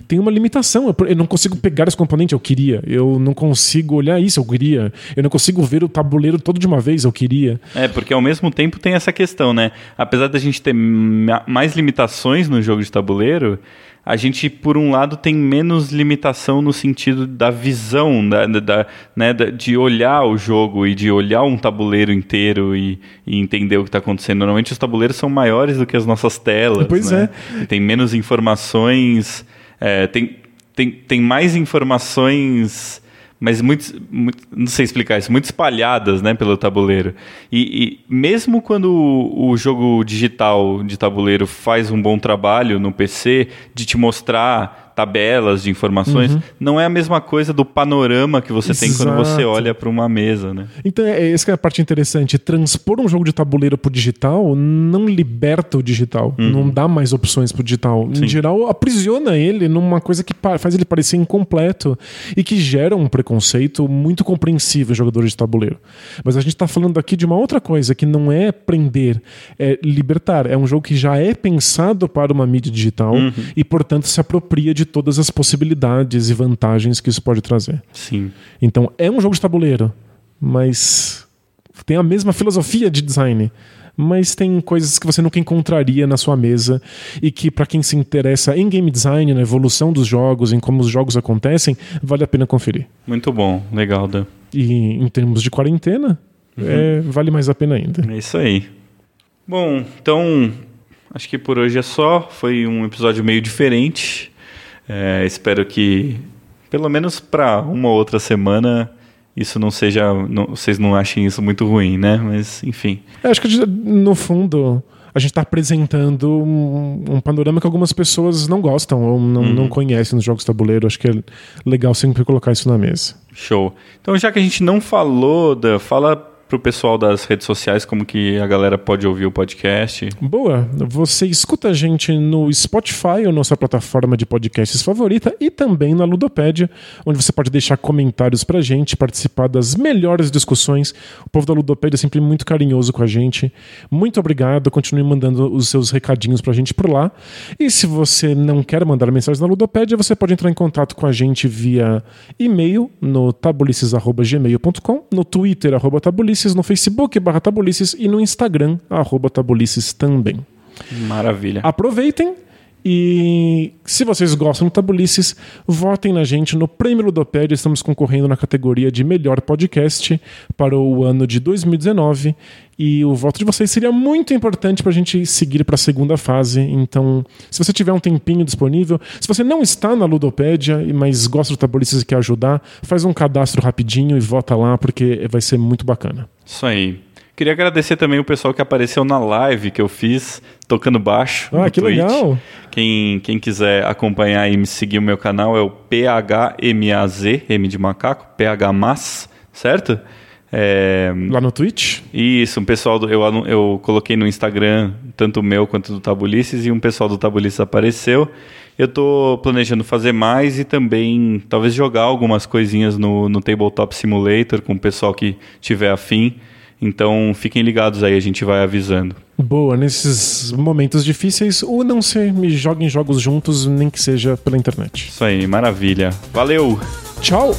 Tem uma limitação. Eu, não consigo pegar esse componente, eu queria. Eu não consigo olhar isso, eu queria. Eu não consigo ver o tabuleiro todo de uma vez, eu queria. É, porque ao mesmo tempo tem essa questão, né? Apesar da gente ter ma- mais limitações no jogo de tabuleiro, a gente, por um lado, tem menos limitação no sentido da visão, da, da- né, de olhar o jogo e de olhar um tabuleiro inteiro e, e entender o que está acontecendo. Normalmente os tabuleiros são maiores do que as nossas telas. Pois né? E tem menos informações, é, tem, tem, tem mais informações mas muito, muito- não sei explicar isso, muito espalhadas, né, pelo tabuleiro. E, e mesmo quando o, o jogo digital de tabuleiro faz um bom trabalho no PC de te mostrar tabelas de informações, não é a mesma coisa do panorama que você tem quando você Exato. olha para uma mesa, né? Então, é essa é a parte interessante. Transpor um jogo de tabuleiro pro digital não liberta o digital. Não dá mais opções pro digital. Em geral, aprisiona ele numa coisa que faz ele parecer incompleto e que gera um preconceito muito compreensível em jogadores de tabuleiro. Mas a gente tá falando aqui de uma outra coisa, que não é prender, é libertar. É um jogo que já é pensado para uma mídia digital e, portanto, se apropria de todas as possibilidades e vantagens que isso pode trazer. Sim. Então é um jogo de tabuleiro, mas tem a mesma filosofia de design. Mas tem coisas que você nunca encontraria na sua mesa e que, para quem se interessa em game design, na evolução dos jogos, em como os jogos acontecem, vale a pena conferir. Muito bom, legal, Dan. E em termos de quarentena, é, vale mais a pena ainda. É isso aí. Bom, então acho que por hoje é só. Foi um episódio meio diferente. É, espero que, pelo menos para uma ou outra semana, isso não seja. não- vocês não achem isso muito ruim, né? Mas, enfim. Eu acho que, no fundo, a gente está apresentando um, um panorama que algumas pessoas não gostam ou não, não conhecem nos jogos de tabuleiro. Acho que é legal sempre colocar isso na mesa. Show. Então, já que a gente não falou, da, fala pro pessoal das redes sociais como que a galera pode ouvir o podcast. Boa, você escuta a gente no Spotify, ou nossa plataforma de podcasts favorita, e também na Ludopédia, onde você pode deixar comentários pra gente, participar das melhores discussões. O povo da Ludopédia é sempre muito carinhoso com a gente. Muito obrigado, continue mandando os seus recadinhos pra gente por lá. E se você não quer mandar mensagens na Ludopédia, você pode entrar em contato com a gente via e-mail no tabulices.gmail.com, no Twitter, arroba tabulices, no Facebook, barra tabulices, e no Instagram, arroba tabulices também. Maravilha. Aproveitem e se vocês gostam do Tabulices, votem na gente no Prêmio Ludopédia. Estamos concorrendo na categoria de melhor podcast para o ano de 2019 e o voto de vocês seria muito importante para a gente seguir para a segunda fase. Então, se você tiver um tempinho disponível, se você não está na Ludopédia, mas gosta do Tabulices e quer ajudar, faz um cadastro rapidinho e vota lá porque vai ser muito bacana. Isso aí. Queria agradecer também o pessoal que apareceu na live que eu fiz tocando baixo. Ah, no que Twitch. legal! Quem, quem quiser acompanhar e me seguir o meu canal é o PHMAZ, M de macaco, PHMAS, certo? É, Lá no Twitch? isso, um pessoal do, eu, eu coloquei no Instagram, tanto o meu quanto do Tabulices, e um pessoal do Tabulices apareceu. Eu tô planejando fazer mais e também talvez jogar algumas coisinhas no, no Tabletop Simulator com o pessoal que tiver afim. Então fiquem ligados aí, a gente vai avisando. Boa, nesses momentos difíceis, unam-se e joguem jogos juntos, nem que seja pela internet. Isso aí, maravilha. Valeu! Tchau!